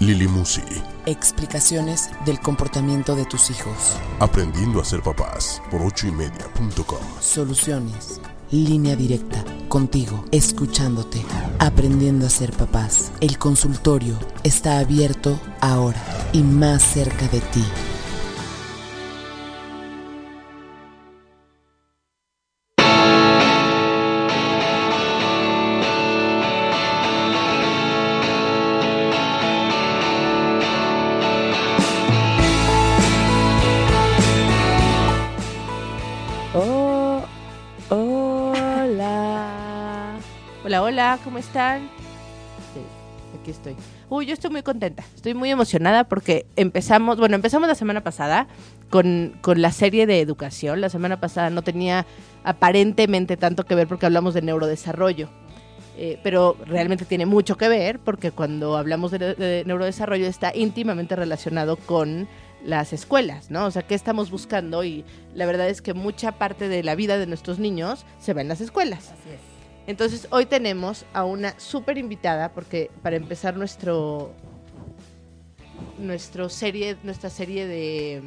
Lili Musi. Explicaciones del comportamiento de tus hijos. Aprendiendo a ser papás por ochoymedia.com. Soluciones. Línea directa. Contigo. Escuchándote. Aprendiendo a ser papás. El consultorio está abierto ahora y más cerca de ti. ¿Cómo están? Sí, aquí estoy. Uy, yo estoy muy contenta, estoy muy emocionada porque empezamos, bueno, empezamos la semana pasada con, con la serie de educación. La semana pasada no tenía aparentemente tanto que ver porque hablamos de neurodesarrollo. Eh, pero realmente tiene mucho que ver porque cuando hablamos de, de neurodesarrollo está íntimamente relacionado con las escuelas, ¿no? O sea, ¿qué estamos buscando? Y la verdad es que mucha parte de la vida de nuestros niños se va en las escuelas. Así es. Entonces, hoy tenemos a una súper invitada, porque para empezar nuestro, nuestro serie, nuestra serie de,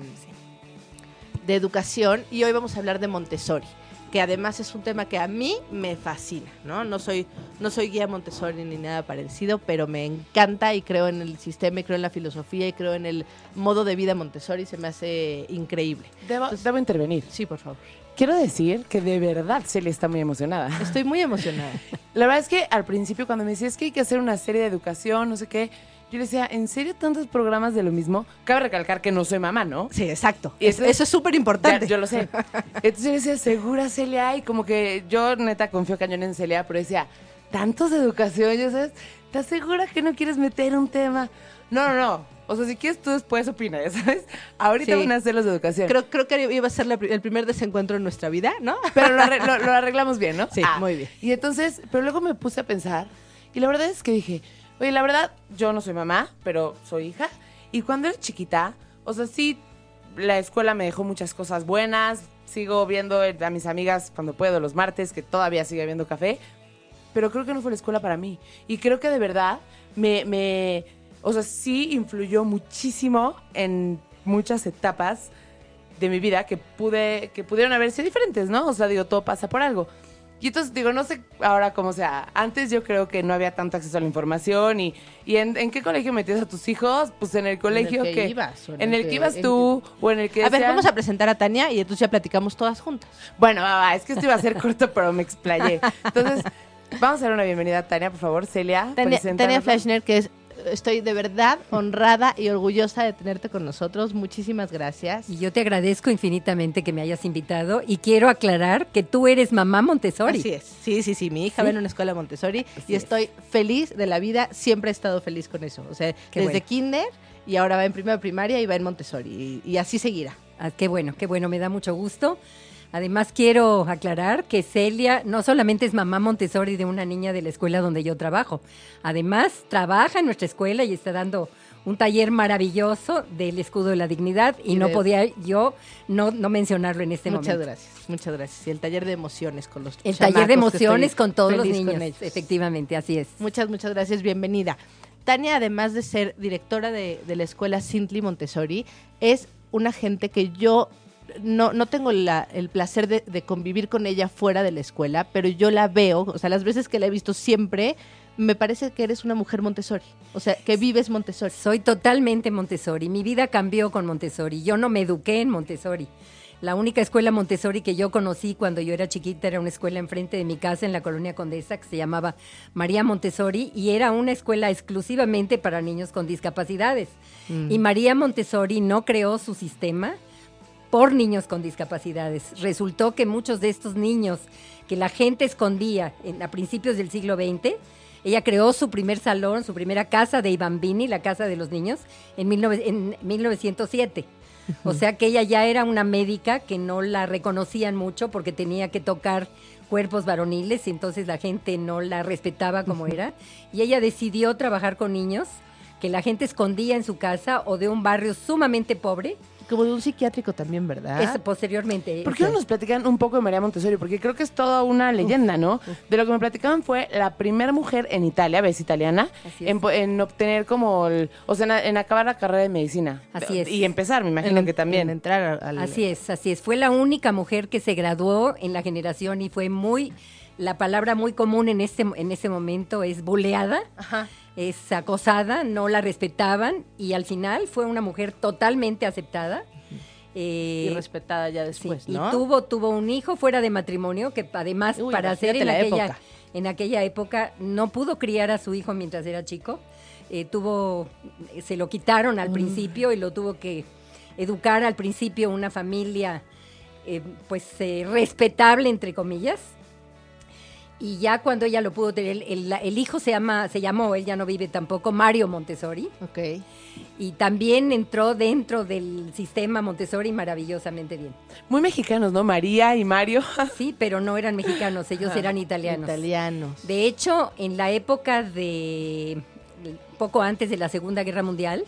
de educación, y hoy vamos a hablar de Montessori, que además es un tema que a mí me fascina, ¿no? No soy, no soy guía Montessori ni nada parecido, pero me encanta y creo en el sistema, y creo en la filosofía y creo en el modo de vida Montessori, se me hace increíble. Debo, Entonces- debo intervenir. Sí, por favor. Quiero decir que de verdad Celia está muy emocionada. Estoy muy emocionada. La verdad es que al principio cuando me decía es que hay que hacer una serie de educación, no sé qué, yo le decía, ¿en serio tantos programas de lo mismo? Cabe recalcar que no soy mamá, ¿no? Sí, exacto. Y Es- entonces- eso es súper importante. Yo lo sé. Entonces yo decía, segura Celia, y como que yo neta confío cañón en Celia, pero decía, tantos de educación, ya sabes, ¿estás segura que no quieres meter un tema? No, no, no. O sea, si quieres tú después opina, ya sabes. Ahorita Sí. van a hacer los de educación. Creo, creo que iba a ser la el primer desencuentro en nuestra vida, ¿no? Pero lo, arre- lo- lo arreglamos bien, ¿no? Sí, muy bien. Y entonces, pero luego me puse a pensar, y la verdad es que dije, oye, la verdad, yo no soy mamá, pero soy hija. Y cuando era chiquita, o sea, sí, la escuela me dejó muchas cosas buenas. Sigo viendo a mis amigas cuando puedo los martes, que todavía sigue habiendo café. Pero creo que no fue la escuela para mí. Y creo que de verdad me, me o sea, sí influyó muchísimo en muchas etapas de mi vida que pude, que pudieron haber sido diferentes, ¿no? O sea, digo, todo pasa por algo. Y entonces digo, no sé ahora cómo sea. Antes yo creo que no había tanto acceso a la información y, y en, ¿en qué colegio metías a tus hijos? Pues en el colegio que ibas, o en el que ibas tú o en el que A ver, vamos a presentar a Tania y entonces ya platicamos todas juntas. Bueno, va, va, es que esto iba a ser corto, pero me explayé. Entonces, vamos a dar una bienvenida a Tania, por favor, Celia. Tania. Tania Fleischner, que es, estoy de verdad honrada y orgullosa de tenerte con nosotros. Muchísimas gracias. Y yo te agradezco infinitamente que me hayas invitado y quiero aclarar que tú eres mamá Montessori. Así es. Sí, sí, sí. Mi hija Sí. va en una escuela Montessori Así y es. estoy feliz de la vida. Siempre he estado feliz con eso. O sea, Qué desde bueno. kinder y ahora va en primera primaria y va en Montessori. Y, y así seguirá. Ah, qué bueno, qué bueno, me da mucho gusto. Además quiero aclarar que Celia no solamente es mamá Montessori de una niña de la escuela donde yo trabajo, además trabaja en nuestra escuela y está dando un taller maravilloso del escudo de la dignidad y, Y no de- podía yo no, no mencionarlo en este muchas momento. gracias, muchas gracias. Y el taller de emociones con los El taller de emociones con todos los niños, efectivamente, así es. Muchas, muchas gracias, bienvenida. Tania, además de ser directora de, de la escuela Sintli Montessori, es una gente que yo no, no tengo la- el placer de, de convivir con ella fuera de la escuela, pero yo la veo, o sea, las veces que la he visto siempre, me parece que eres una mujer Montessori, o sea, que vives Montessori. Soy totalmente Montessori. Mi vida cambió con Montessori. Yo no me eduqué en Montessori. La única escuela Montessori que yo conocí cuando yo era chiquita era una escuela enfrente de mi casa en la colonia Condesa que se llamaba María Montessori y era una escuela exclusivamente para niños con discapacidades. Y María Montessori no creó su sistema por niños con discapacidades. Resultó que muchos de estos niños que la gente escondía en, a principios del siglo XX, ella creó su primer salón, su primera casa de Ibambini, la casa de los niños, en, 19 en 1907. O sea que ella ya era una médica que no la reconocían mucho porque tenía que tocar cuerpos varoniles y entonces la gente no la respetaba como era. Y ella decidió trabajar con niños que la gente escondía en su casa o de un barrio sumamente pobre. Como de un psiquiátrico también, ¿verdad? Es posteriormente. ¿Por qué no nos platican un poco de María Montessori? Porque creo que es toda una leyenda, ¿no? De lo que me platicaban fue la primera mujer en Italia, ves italiana, en, obtener como, el- o sea, en, en acabar la carrera de medicina. Así es. Y empezar, me imagino En- que también. en entrar al... Así es, así es. Fue la única mujer que se graduó en la generación y fue muy, la palabra muy común en este, en ese momento es buleada, Ajá. Es acosada, no la respetaban y al final fue una mujer totalmente aceptada. Eh, Y respetada ya sí, después, y tuvo, tuvo un hijo fuera de matrimonio que además Uy, para hacer en aquella, época. en aquella época no pudo criar a su hijo mientras era chico. Eh, tuvo, se lo quitaron Mm. al principio y lo tuvo que educar al principio una familia eh, pues eh, respetable entre comillas. Y ya cuando ella lo pudo tener, el, el- el hijo se llama, se llamó, él ya no vive tampoco, Mario Montessori. Ok. Y también entró dentro del sistema Montessori maravillosamente bien. Muy mexicanos, ¿no? María y Mario. Sí, pero no eran mexicanos, ellos eran italianos. Italianos. De hecho, en la época de poco antes de la Segunda Guerra Mundial,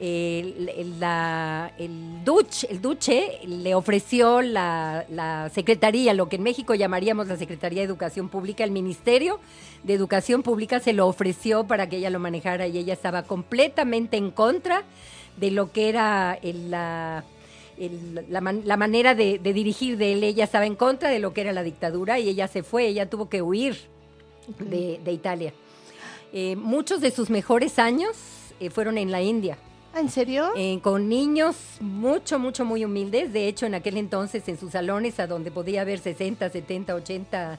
el, la- el duce, el duce le ofreció la, secretaría, lo que en México llamaríamos la Secretaría de Educación Pública, el Ministerio de Educación Pública se lo ofreció para que ella lo manejara y ella estaba completamente en contra de lo que era el- la, la, man- la manera de, dirigir de él. Ella estaba en contra de lo que era la dictadura y ella se fue, ella tuvo que huir de, Italia. Eh, muchos de sus mejores años eh, fueron en la India, ¿En serio? eh, con niños mucho, mucho, muy humildes. De hecho, en aquel entonces, en sus salones, a donde podía haber 60, 70, 80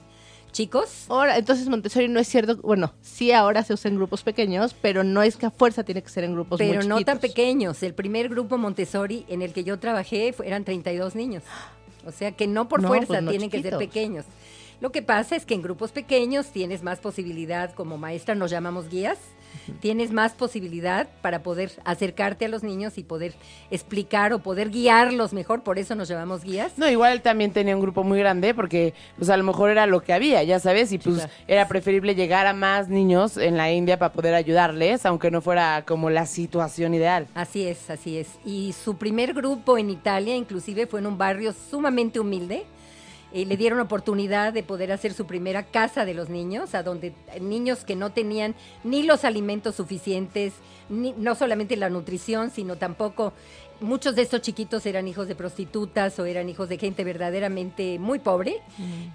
chicos, Ahora, entonces Montessori no es cierto, bueno, sí ahora se usa en grupos pequeños, pero no es que a fuerza tiene que ser en grupos muy pero no tan pequeños. El primer grupo Montessori en el que yo trabajé eran 32 niños. O sea que no por No, fuerza pues no tienen que ser pequeños. Lo que pasa es que en grupos pequeños tienes más posibilidad, como maestra nos llamamos guías, tienes más posibilidad para poder acercarte a los niños y poder explicar o poder guiarlos mejor, por eso nos llamamos guías. No, igual él también tenía un grupo muy grande porque pues a lo mejor era lo que había, ya sabes, y pues era preferible llegar a más niños en la India para poder ayudarles, aunque no fuera como la situación ideal. Así es, así es. Y su primer grupo en Italia, inclusive, fue en un barrio sumamente humilde. Eh, le dieron oportunidad de poder hacer su primera casa de los niños, a donde niños que no tenían ni los alimentos suficientes, ni, no solamente la nutrición, sino tampoco muchos de estos chiquitos eran hijos de prostitutas o eran hijos de gente verdaderamente muy pobre.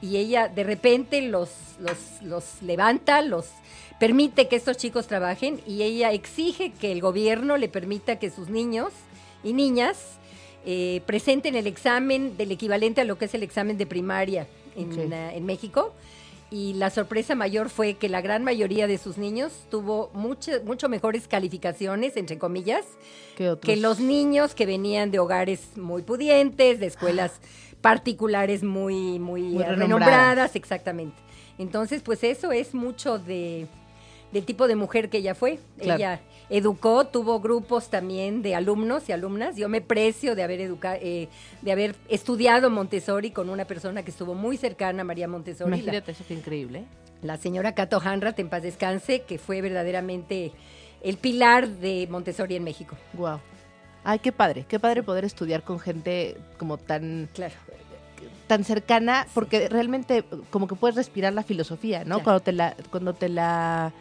Y ella de repente los, los, los levanta, los permite que estos chicos trabajen y ella exige que el gobierno le permita que sus niños y niñas eh, presenten el examen del equivalente a lo que es el examen de primaria en, ah, en México. Y la sorpresa mayor fue que la gran mayoría de sus niños tuvo mucho, mucho mejores calificaciones, entre comillas, que los niños que venían de hogares muy pudientes, de escuelas particulares muy, muy, Muy eh, renombradas. renombradas, exactamente. Entonces, pues eso es mucho de del tipo de mujer que ella fue. Claro. Ella educó, tuvo grupos también de alumnos y alumnas. Yo me precio de haber educa eh, de haber estudiado Montessori con una persona que estuvo muy cercana a María Montessori, la, Imagínate, eso fue increíble. la señora Cato Hanrat, en paz descanse, que fue verdaderamente el pilar de Montessori en México. Wow. Ay, qué padre, qué padre poder estudiar con gente como tan Claro. tan cercana, porque realmente como que puedes respirar la filosofía, ¿no? Claro. Cuando te la cuando te la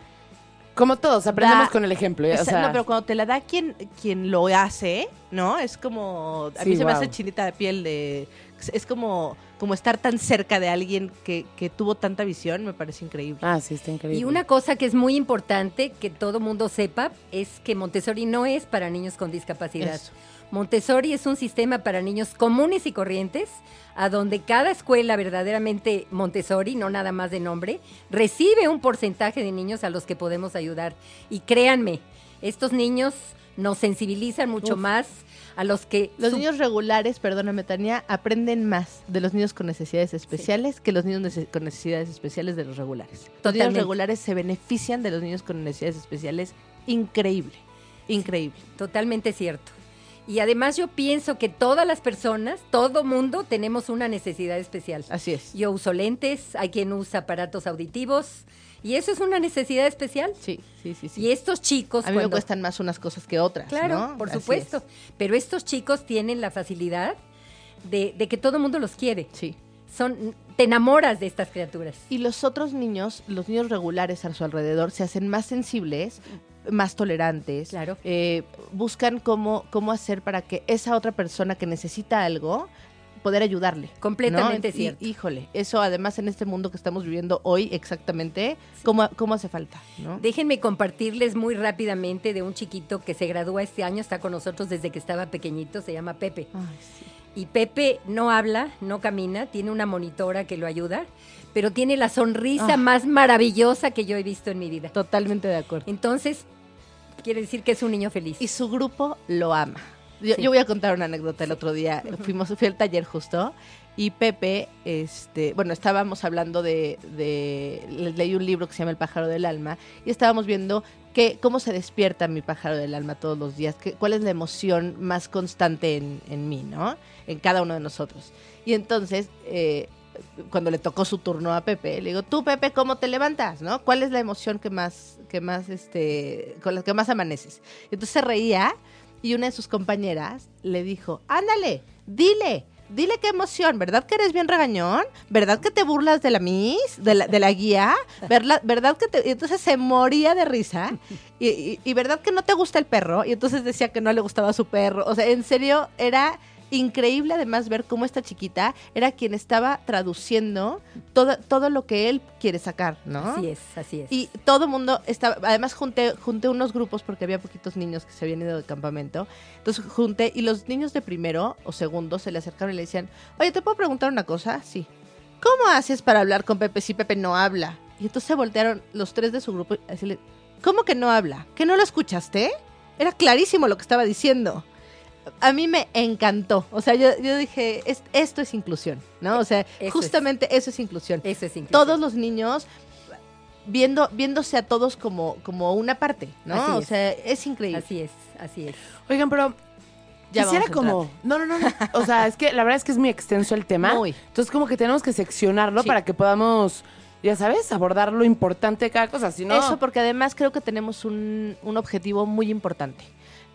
Como todos, aprendemos Da- con el ejemplo. ya, o sea, no, pero cuando te la da quien, quien lo hace, ¿no? Es como. A Sí, mí se me hace chinita de piel de. Es como, como estar tan cerca de alguien que, que tuvo tanta visión, me parece increíble. Ah, sí, está increíble. Y una cosa que es muy importante que todo mundo sepa es que Montessori no es para niños con discapacidad. Eso. Montessori es un sistema para niños comunes y corrientes, a donde cada escuela verdaderamente Montessori, no nada más de nombre, recibe un porcentaje de niños a los que podemos ayudar. Y créanme, estos niños nos sensibilizan mucho Uf. más a los que... Los niños regulares, perdóname, Tania, aprenden más de los niños con necesidades especiales que los niños con necesidades especiales de los regulares. Los niños regulares se benefician de los niños con necesidades especiales. Increíble, increíble. Totalmente cierto. Y además yo pienso que todas las personas, todo mundo, tenemos una necesidad especial. Así es. Yo uso lentes, hay quien usa aparatos auditivos, y eso es una necesidad especial. Sí, sí, sí. sí. Y estos chicos... a mí me cuestan más unas cosas que otras. Claro, ¿no? por Así supuesto. es. Pero estos chicos tienen la facilidad de, de que todo el mundo los quiere. Sí. Son, te enamoras de estas criaturas. Y los otros niños, los niños regulares a su alrededor, se hacen más sensibles, más tolerantes. Claro. eh, buscan cómo, cómo hacer para que esa otra persona que necesita algo, poder ayudarle. ¿no? Completamente Y- cierto. Híjole, eso además en este mundo que estamos viviendo hoy exactamente, ¿cómo, cómo hace falta? ¿no? Déjenme compartirles muy rápidamente de un chiquito que se gradúa este año, está con nosotros desde que estaba pequeñito, se llama Pepe. Ay, sí. Y Pepe no habla, no camina, tiene una monitora que lo ayuda, pero tiene la sonrisa Ah. más maravillosa que yo he visto en mi vida. Totalmente de acuerdo. Entonces, quiere decir que es un niño feliz. Y su grupo lo ama. Yo, Sí. yo voy a contar una anécdota el otro día. Fuimos, fui al taller justo y Pepe, este, bueno, estábamos hablando de, de, le- leí un libro que se llama El pájaro del alma y estábamos viendo que, cómo se despierta mi pájaro del alma todos los días, que, cuál es la emoción más constante en, en mí, ¿no? En cada uno de nosotros. Y entonces, eh, cuando le tocó su turno a Pepe, le digo, tú Pepe, ¿cómo te levantas? ¿No? ¿Cuál es la emoción que más, que más, este, con la que más amaneces? Y entonces se reía y una de sus compañeras le dijo, ándale, dile, dile qué emoción, ¿verdad que eres bien regañón? ¿Verdad que te burlas de la Miss, de la, de la guía? ¿Verdad, ¿Verdad que te...? Y entonces se moría de risa. Y, y- y ¿verdad que no te gusta el perro? Y entonces decía que no le gustaba su perro. O sea, en serio, era increíble además ver cómo esta chiquita era quien estaba traduciendo todo, todo lo que él quiere sacar, ¿no? Así es, así es. Y todo el mundo estaba, además junté, junté unos grupos porque había poquitos niños que se habían ido de campamento. Entonces junté y los niños de primero o segundo se le acercaron y le decían, oye, ¿te puedo preguntar una cosa? Sí. ¿Cómo haces para hablar con Pepe si Pepe no habla? Y entonces se voltearon los tres de su grupo y decirle, ¿cómo que no habla? ¿Que no lo escuchaste? Era clarísimo lo que estaba diciendo. A mí me encantó. O sea, yo, yo dije, "Es- esto es inclusión, ¿no? O sea, justamente eso es inclusión Eso es increíble. todos los niños viendo viéndose a todos como como una parte, ¿no? Así o es. sea, es increíble. Así es, así es. Oigan, pero Ya quisiera como... No, no, no, no. O sea, es que la verdad es que es muy extenso el tema. Muy. Entonces como que tenemos que seccionarlo Sí. para que podamos, ya sabes, abordar lo importante de cada cosa. Si no... Eso porque además creo que tenemos un, un objetivo muy importante.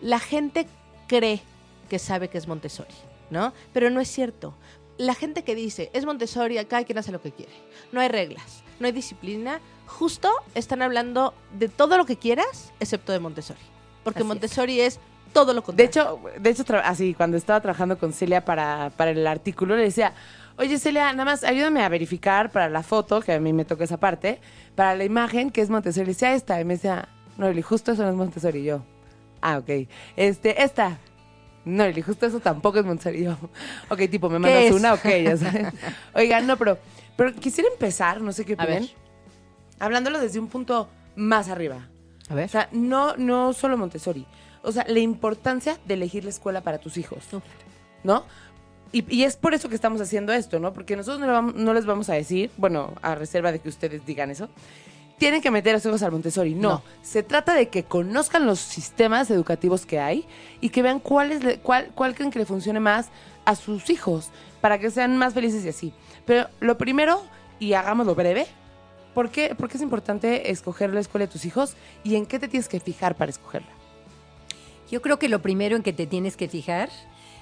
La gente cree que sabe que es Montessori, ¿no? Pero no es cierto. La gente que dice, es Montessori, acá quien hace lo que quiere. No hay reglas, no hay disciplina. Justo están hablando de todo lo que quieras, excepto de Montessori. Porque Así. Montessori es todo lo De contrario. hecho, de hecho, así, cuando estaba trabajando con Celia para, para el artículo, le decía, oye Celia, nada más ayúdame a verificar para la foto, que a mí me toca esa parte, para la imagen que es Montessori. Le decía esta, y me decía, no, justo eso no es Montessori. Y yo, ah, ok. Este, esta. No, Lili, justo eso tampoco es Montessori. Y yo, ok, tipo, me mandas una, ok, ya sabes. Oigan, no, pero, pero quisiera empezar, no sé qué A ver. opinan, hablándolo desde un punto más arriba. A ver. O sea, no, no solo Montessori. O sea, la importancia de elegir la escuela para tus hijos. ¿No? Y, y es por eso que estamos haciendo esto, ¿no? Porque nosotros no, vamos- no les vamos a decir, bueno, a reserva de que ustedes digan eso, tienen que meter a sus hijos al Montessori. No. No. Se trata de que conozcan los sistemas educativos que hay y que vean cuál, es le- cuál, cuál creen que le funcione más a sus hijos para que sean más felices y así. Pero lo primero, y hagámoslo breve, ¿por qué, por qué es importante escoger la escuela de tus hijos y en qué te tienes que fijar para escogerla? Yo creo que lo primero en que te tienes que fijar,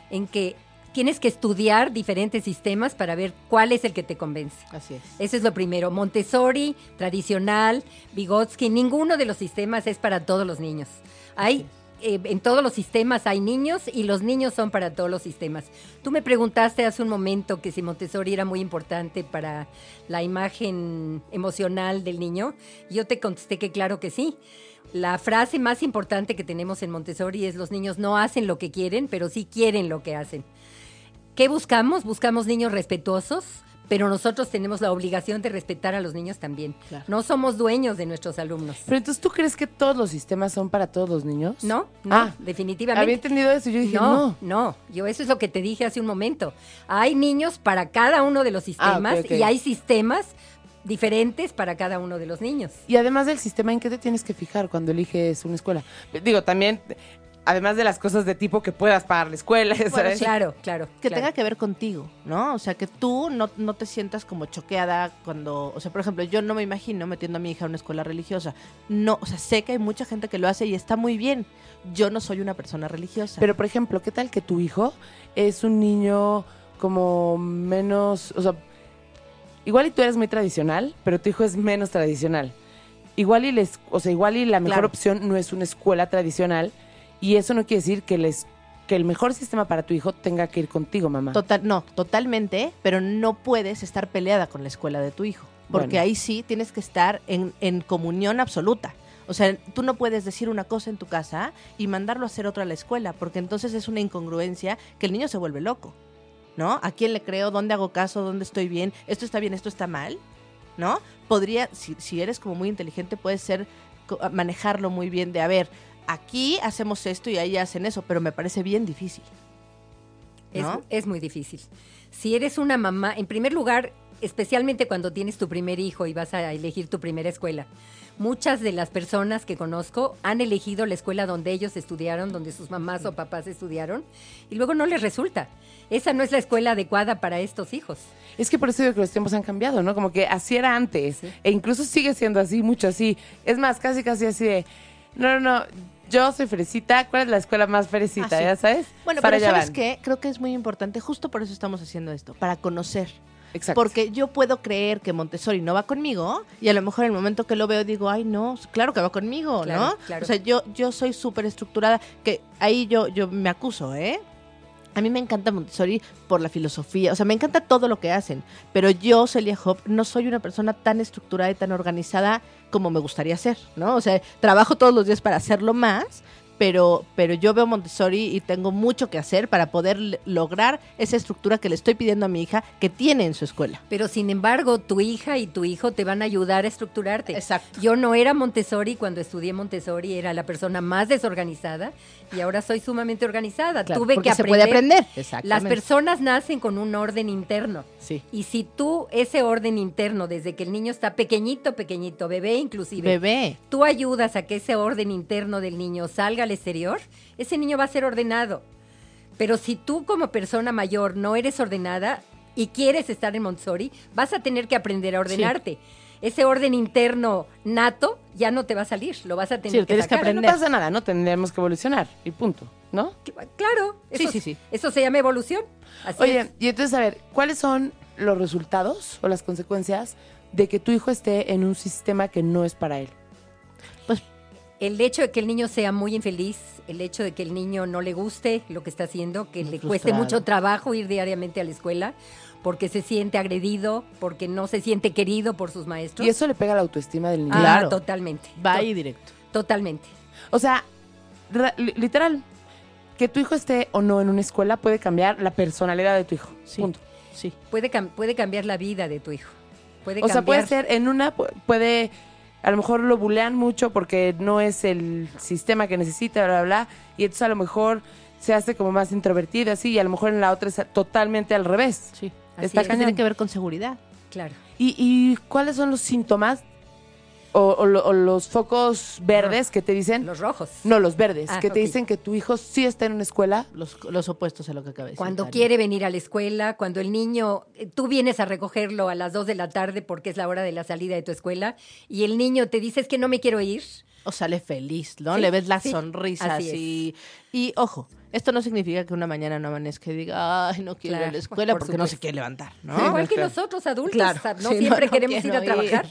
en que tienes que estudiar diferentes sistemas para ver cuál es el que te convence. Así es. Eso es lo primero. Montessori, tradicional, Vygotsky, ninguno de los sistemas es para todos los niños. Hay eh, en todos los sistemas hay niños y los niños son para todos los sistemas. Tú me preguntaste hace un momento que si Montessori era muy importante para la imagen emocional del niño. Yo te contesté que claro que sí. La frase más importante que tenemos en Montessori es los niños no hacen lo que quieren, pero sí quieren lo que hacen. ¿Qué buscamos? Buscamos niños respetuosos, pero nosotros tenemos la obligación de respetar a los niños también. Claro. No somos dueños de nuestros alumnos. Pero entonces, ¿tú crees que todos los sistemas son para todos los niños? No, no, Ah, definitivamente. Había entendido eso y yo dije, no. no, no, yo eso es lo que te dije hace un momento. Hay niños para cada uno de los sistemas Ah, ok. y hay sistemas diferentes para cada uno de los niños. Y además del sistema, ¿en qué te tienes que fijar cuando eliges una escuela? Digo, también además de las cosas de tipo que puedas pagar la escuela, ¿sabes? Claro, claro. que claro. tenga que ver contigo, ¿no? O sea, que tú no, no te sientas como choqueada cuando, o sea, por ejemplo, yo no me imagino metiendo a mi hija a una escuela religiosa. No, o sea, sé que hay mucha gente que lo hace y está muy bien. Yo no soy una persona religiosa. Pero, por ejemplo, ¿qué tal que tu hijo es un niño como menos, o sea, igual y tú eres muy tradicional, pero tu hijo es menos tradicional. Igual y les, o sea, igual y la mejor Claro. opción no es una escuela tradicional y eso no quiere decir que les que el mejor sistema para tu hijo tenga que ir contigo, mamá. Total, no, totalmente, pero no puedes estar peleada con la escuela de tu hijo. Porque Bueno. ahí sí tienes que estar en, en comunión absoluta. O sea, tú no puedes decir una cosa en tu casa y mandarlo a hacer otra a la escuela, porque entonces es una incongruencia que el niño se vuelve loco. ¿No? ¿A quién le creo? ¿Dónde hago caso? ¿Dónde estoy bien? ¿Esto está bien? ¿Esto está mal? ¿No? Podría, si, si eres como muy inteligente, puedes ser, manejarlo muy bien de, a ver, aquí hacemos esto y ahí hacen eso, pero me parece bien difícil. Es, ¿no? es muy difícil. Si eres una mamá, en primer lugar, especialmente cuando tienes tu primer hijo y vas a elegir tu primera escuela, muchas de las personas que conozco han elegido la escuela donde ellos estudiaron, donde sus mamás o papás estudiaron, y luego no les resulta. Esa no es la escuela adecuada para estos hijos. Es que por eso digo que los tiempos han cambiado, ¿no? Como que así era antes. E incluso sigue siendo así, mucho así. Es más, casi casi así de, no, no, no, yo soy fresita. ¿Cuál es la escuela más fresita? Ah, sí. ¿Ya sabes? Bueno, Para pero ¿sabes van. qué? Creo que es muy importante, justo por eso estamos haciendo esto, para conocer. Exacto. Porque yo puedo creer que Montessori no va conmigo y a lo mejor en el momento que lo veo digo, ay, no, claro que va conmigo, Claro, ¿no? claro. O sea, yo, yo soy súper estructurada, que ahí yo, yo me acuso, ¿eh? A mí me encanta Montessori por la filosofía, o sea, me encanta todo lo que hacen, pero yo, Celia Hop, no soy una persona tan estructurada y tan organizada como me gustaría ser, ¿no? O sea, trabajo todos los días para hacerlo más, pero, pero yo veo Montessori y tengo mucho que hacer para poder lograr esa estructura que le estoy pidiendo a mi hija que tiene en su escuela. Pero sin embargo, tu hija y tu hijo te van a ayudar a estructurarte. Exacto. Yo no era Montessori cuando estudié Montessori, era la persona más desorganizada y ahora soy sumamente organizada. Claro, Tuve que se aprender. puede aprender. Las personas nacen con un orden interno. Sí. Y si tú, ese orden interno, desde que el niño está pequeñito, pequeñito, bebé inclusive, Bebé. tú ayudas a que ese orden interno del niño salga al exterior, ese niño va a ser ordenado. Pero si tú como persona mayor no eres ordenada y quieres estar en Montessori, vas a tener que aprender a ordenarte. Ese orden interno nato ya no te va a salir, lo vas a tener Sí, lo que tienes que. Pero no aprender. pasa nada, ¿no? Tendremos que evolucionar y punto, ¿no? Claro, Sí, eso, sí, sí. eso se llama evolución. Así Oye, es. y entonces, a ver, ¿cuáles son los resultados o las consecuencias de que tu hijo esté en un sistema que no es para él? El hecho de que el niño sea muy infeliz, el hecho de que el niño no le guste lo que está haciendo, que Muy le cueste mucho trabajo ir diariamente a la escuela, porque se siente agredido, porque no se siente querido por sus maestros. Y eso le pega a la autoestima del niño. Ah, Claro. totalmente. Va ahí directo. Totalmente. O sea, ra- li- literal, que tu hijo esté o no en una escuela puede cambiar la personalidad de tu hijo. Sí. Punto. Sí. Puede, cam- puede cambiar la vida de tu hijo. Puede O sea, puede ser en una, pu- puede, a lo mejor lo bulean mucho porque no es el sistema que necesita, bla, bla, bla, y entonces a lo mejor se hace como más introvertido, así, y a lo mejor en la otra es totalmente al revés. Sí. Así Está es. cañón. Tiene que ver con seguridad. Claro. ¿Y, y cuáles son los síntomas o, o o los focos verdes que te dicen? Los rojos. No, los verdes, Ah, que te ok. dicen que tu hijo sí está en una escuela. Los, los opuestos a lo que acaba de decir. Cuando quiere venir a la escuela, cuando el niño, eh, tú vienes a recogerlo a las 2 de la tarde porque es la hora de la salida de tu escuela y el niño te dice es que no me quiero ir. O sale feliz, ¿no? Sí, Le ves la sí, sonrisa así así. Y ojo, esto no significa que una mañana no amanezca y diga, ay, no quiero ir a la escuela por porque no se quiere levantar, ¿no? Igual que nosotros adultos, Claro. no Sí, siempre queremos ir a trabajar.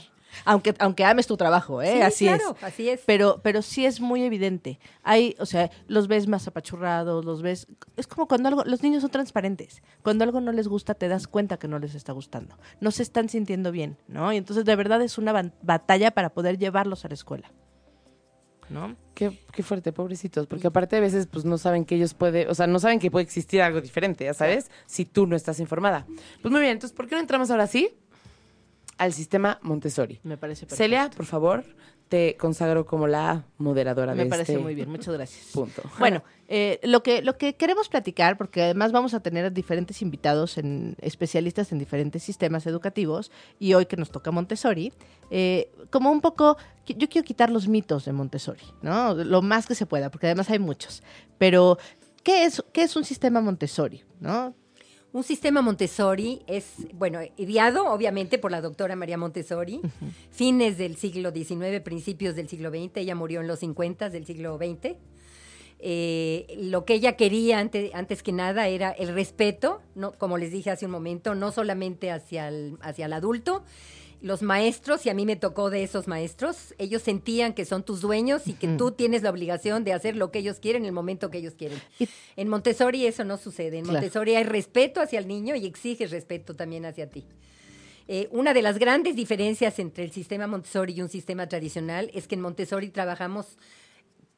Aunque, aunque ames tu trabajo, ¿eh? Sí, así claro, es. así es. Pero, pero sí es muy evidente. Hay, o sea, los ves más apachurrados, los ves. Es como cuando algo. Los niños son transparentes. Cuando algo no les gusta, te das cuenta que no les está gustando. No se están sintiendo bien, ¿no? Y entonces, de verdad, es una batalla para poder llevarlos a la escuela. ¿No? Qué, qué fuerte, pobrecitos, porque aparte a veces pues no saben que ellos puede, o sea, no saben que puede existir algo diferente, ya sabes, si tú no estás informada. Pues muy bien, entonces, ¿por qué no entramos ahora sí al sistema Montessori? Me parece perfecto. Celia, por favor, te consagro como la moderadora Me de parece este muy bien, muchas gracias. punto. Bueno, eh, lo, que, lo que queremos platicar, porque además vamos a tener diferentes invitados, en, especialistas en diferentes sistemas educativos, y hoy que nos toca Montessori, eh, como un poco, yo quiero quitar los mitos de Montessori, ¿no? Lo más que se pueda, porque además hay muchos. Pero, ¿qué es, qué es un sistema Montessori? ¿no? Un sistema Montessori es, bueno, ideado obviamente por la doctora María Montessori, fines del siglo XIX, principios del siglo XX, ella murió en los 50 del siglo XX. Eh, lo que ella quería ante- antes que nada era el respeto, no, como les dije hace un momento, no solamente hacia el, hacia el adulto, los maestros, y a mí me tocó de esos maestros, ellos sentían que son tus dueños y que tú tienes la obligación de hacer lo que ellos quieren en el momento que ellos quieren. Y- En Montessori eso no sucede. En Claro. Montessori hay respeto hacia el niño y exiges respeto también hacia ti. Eh, una de las grandes diferencias entre el sistema Montessori y un sistema tradicional es que en Montessori trabajamos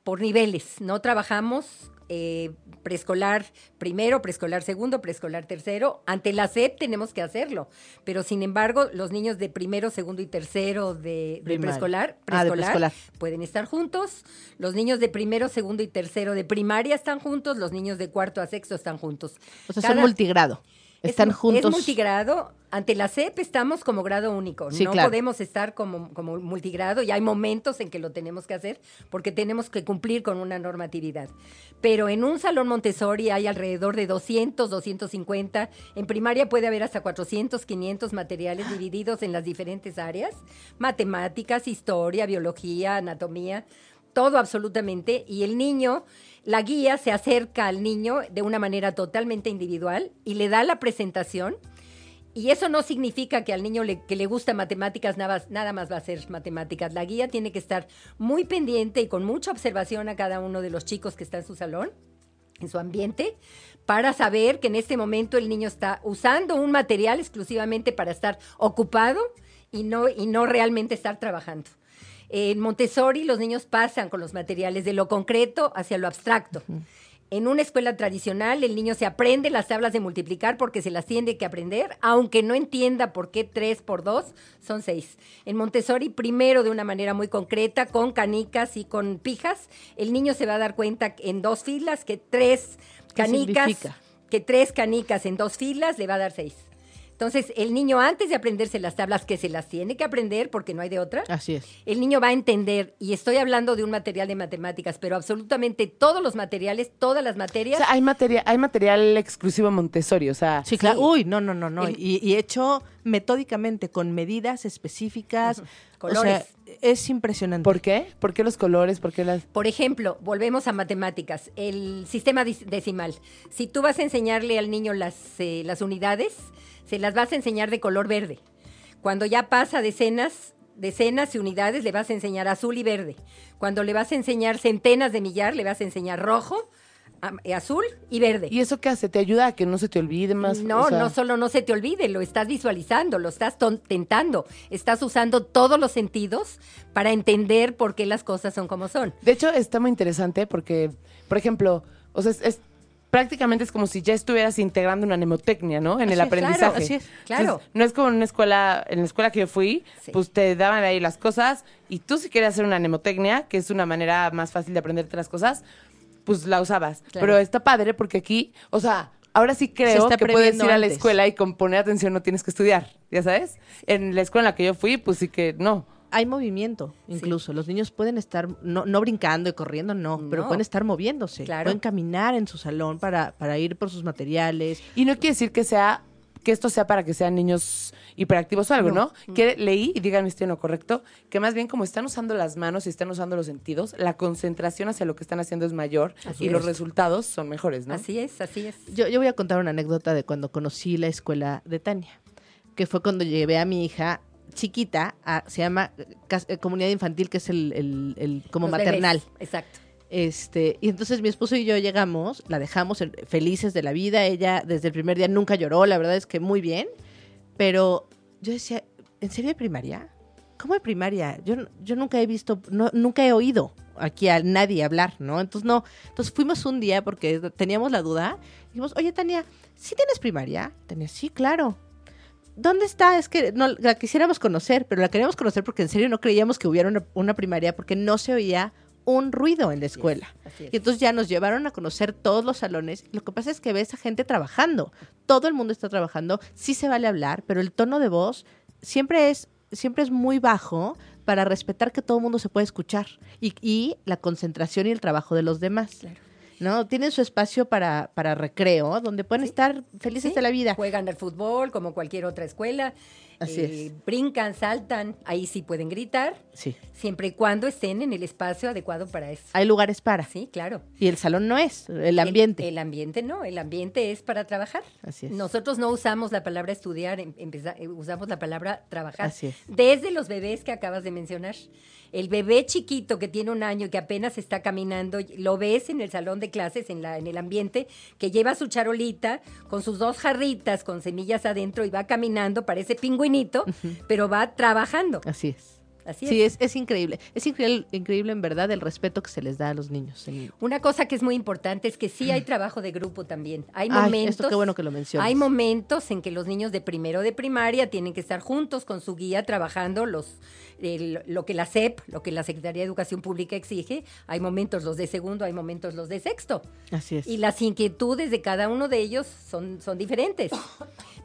por niveles, no trabajamos eh, preescolar primero, preescolar segundo, preescolar tercero. Ante la SEP tenemos que hacerlo, pero sin embargo los niños de primero, segundo y tercero de, de preescolar, Ah, preescolar pueden estar juntos. Los niños de primero, segundo y tercero de primaria están juntos. Los niños de cuarto a sexto están juntos. O sea, son multigrado. Es Están juntos. Es multigrado. Ante la CEP estamos como grado único. Sí, no claro. podemos estar como, como multigrado y hay momentos en que lo tenemos que hacer porque tenemos que cumplir con una normatividad. Pero en un salón Montessori hay alrededor de 200, 250. En primaria puede haber hasta 400, 500 materiales divididos en las diferentes áreas. Matemáticas, historia, biología, anatomía todo absolutamente, y el niño, la guía se acerca al niño de una manera totalmente individual y le da la presentación. Y eso no significa que al niño que le gusta matemáticas nada, nada más va a ser matemáticas. La guía tiene que estar muy pendiente y con mucha observación a cada uno de los chicos que está en su salón, en su ambiente, para saber que en este momento el niño está usando un material exclusivamente para estar ocupado y no, y no realmente estar trabajando. En Montessori los niños pasan con los materiales de lo concreto hacia lo abstracto. En una escuela tradicional el niño se aprende las tablas de multiplicar porque se las tiene que aprender, aunque no entienda por qué 3 por 2 son 6. En Montessori, primero de una manera muy concreta, con canicas y con pijas, el niño se va a dar cuenta en dos filas que tres ¿Qué canicas, que tres canicas en dos filas le va a dar 6. Entonces, el niño antes de aprenderse las tablas, que se las tiene que aprender porque no hay de otra, Así es. el niño va a entender, y estoy hablando de un material de matemáticas, pero absolutamente todos los materiales, todas las O materias, sea, hay material, hay material exclusivo Montessori, o sea, Sí, claro. Sí. Uy, no, no, no, no. El- Y, y hecho metódicamente con medidas específicas. Colores. O sea, es impresionante. ¿por qué? ¿Por qué los colores? ¿Por qué las...? por ejemplo, volvemos a matemáticas, el sistema decimal. Si tú vas a enseñarle al niño las, eh, las unidades, se las vas a enseñar de color verde. Cuando ya pasa decenas, decenas y unidades, le vas a enseñar azul y verde. Cuando le vas a enseñar centenas de millar, le vas a enseñar rojo, eh, azul y verde. ¿Y eso qué hace? ¿Te ayuda a que no se te olvide más? No, O sea, no solo no se te olvide, lo estás visualizando, lo estás tentando, estás usando todos los sentidos para entender por qué las cosas son como son. De hecho, está muy interesante porque, por ejemplo, o sea, es, es- prácticamente es como si ya estuvieras integrando una mnemotecnia, ¿no? En Así el es, aprendizaje. claro, así es, claro. Entonces, no es como en una escuela, en la escuela que yo fui, Sí. pues te daban ahí las cosas y tú si querías hacer una mnemotecnia, que es una manera más fácil de aprenderte las cosas, pues la usabas. Claro. Pero está padre porque aquí, o sea, ahora sí creo que puedes ir a la escuela y con poner atención no tienes que estudiar, ¿ya sabes? En la escuela en la que yo fui, pues sí que no. Hay movimiento, incluso. Los niños pueden estar, no, no brincando y corriendo, no, pero pueden estar moviéndose. Claro. Pueden caminar en su salón para, para ir por sus materiales. Y no quiere decir que sea que esto sea para que sean niños hiperactivos o algo, ¿no? Que leí, y díganme si estoy en lo correcto, que más bien como están usando las manos y están usando los sentidos, la concentración hacia lo que están haciendo es mayor Así y es. los resultados son mejores, ¿no? Así es, así es. Yo, yo voy a contar una anécdota de cuando conocí la escuela de Tania, que fue cuando llevé a mi hija chiquita, a- se llama eh, comunidad infantil, que es el, el- el- como Los maternal. bebés, Exacto. Este, y entonces mi esposo y yo llegamos, la dejamos felices de la vida, ella desde el primer día nunca lloró, la verdad es que muy bien, pero yo decía, ¿en serio de primaria? ¿Cómo de primaria? Yo, yo nunca he visto, no, nunca he oído aquí a nadie hablar, ¿no? Entonces no, entonces fuimos un día porque teníamos la duda, dijimos, oye Tania, ¿sí tienes primaria? Tania, sí, claro. ¿Dónde está? Es que no, la quisiéramos conocer, pero la queríamos conocer porque en serio no creíamos que hubiera una, una primaria porque no se oía un ruido en la escuela. así es. Y entonces ya nos llevaron a conocer todos los salones. Lo que pasa es que ves a gente trabajando. Todo el mundo está trabajando. Sí se vale hablar, pero el tono de voz siempre es, siempre es muy bajo para respetar que todo el mundo se puede escuchar. Y, y la concentración y el trabajo de los demás. ¿No? Tienen su espacio para, para recreo, donde pueden estar felices Sí, de la vida. Juegan al fútbol como cualquier otra escuela. Así eh, Brincan, saltan, ahí sí pueden gritar, Sí. siempre y cuando estén en el espacio adecuado para eso. Hay lugares para. Sí, claro. Y el salón no es, el ambiente. El, el ambiente no, el ambiente es para trabajar. Así es. Nosotros no usamos la palabra estudiar, em- empeza- eh, usamos la palabra trabajar. Así es. Desde los bebés que acabas de mencionar. El bebé chiquito que tiene un año y que apenas está caminando, lo ves en el salón de clases, en, la, en el ambiente, que lleva su charolita con sus dos jarritas con semillas adentro y va caminando, parece pingüinito, pero va trabajando. Así es. Así Sí, es. es, es increíble. Es increíble, increíble en verdad el respeto que se les da a los niños. Una cosa que es muy importante es que sí hay trabajo de grupo también. Hay Ay, momentos. esto qué bueno que lo mencionas. Hay momentos en que los niños de primero de primaria tienen que estar juntos con su guía trabajando los el- lo que la SEP, lo que la Secretaría de Educación Pública exige. Hay momentos los de segundo, hay momentos los de sexto. Así es. Y las inquietudes de cada uno de ellos son, son diferentes.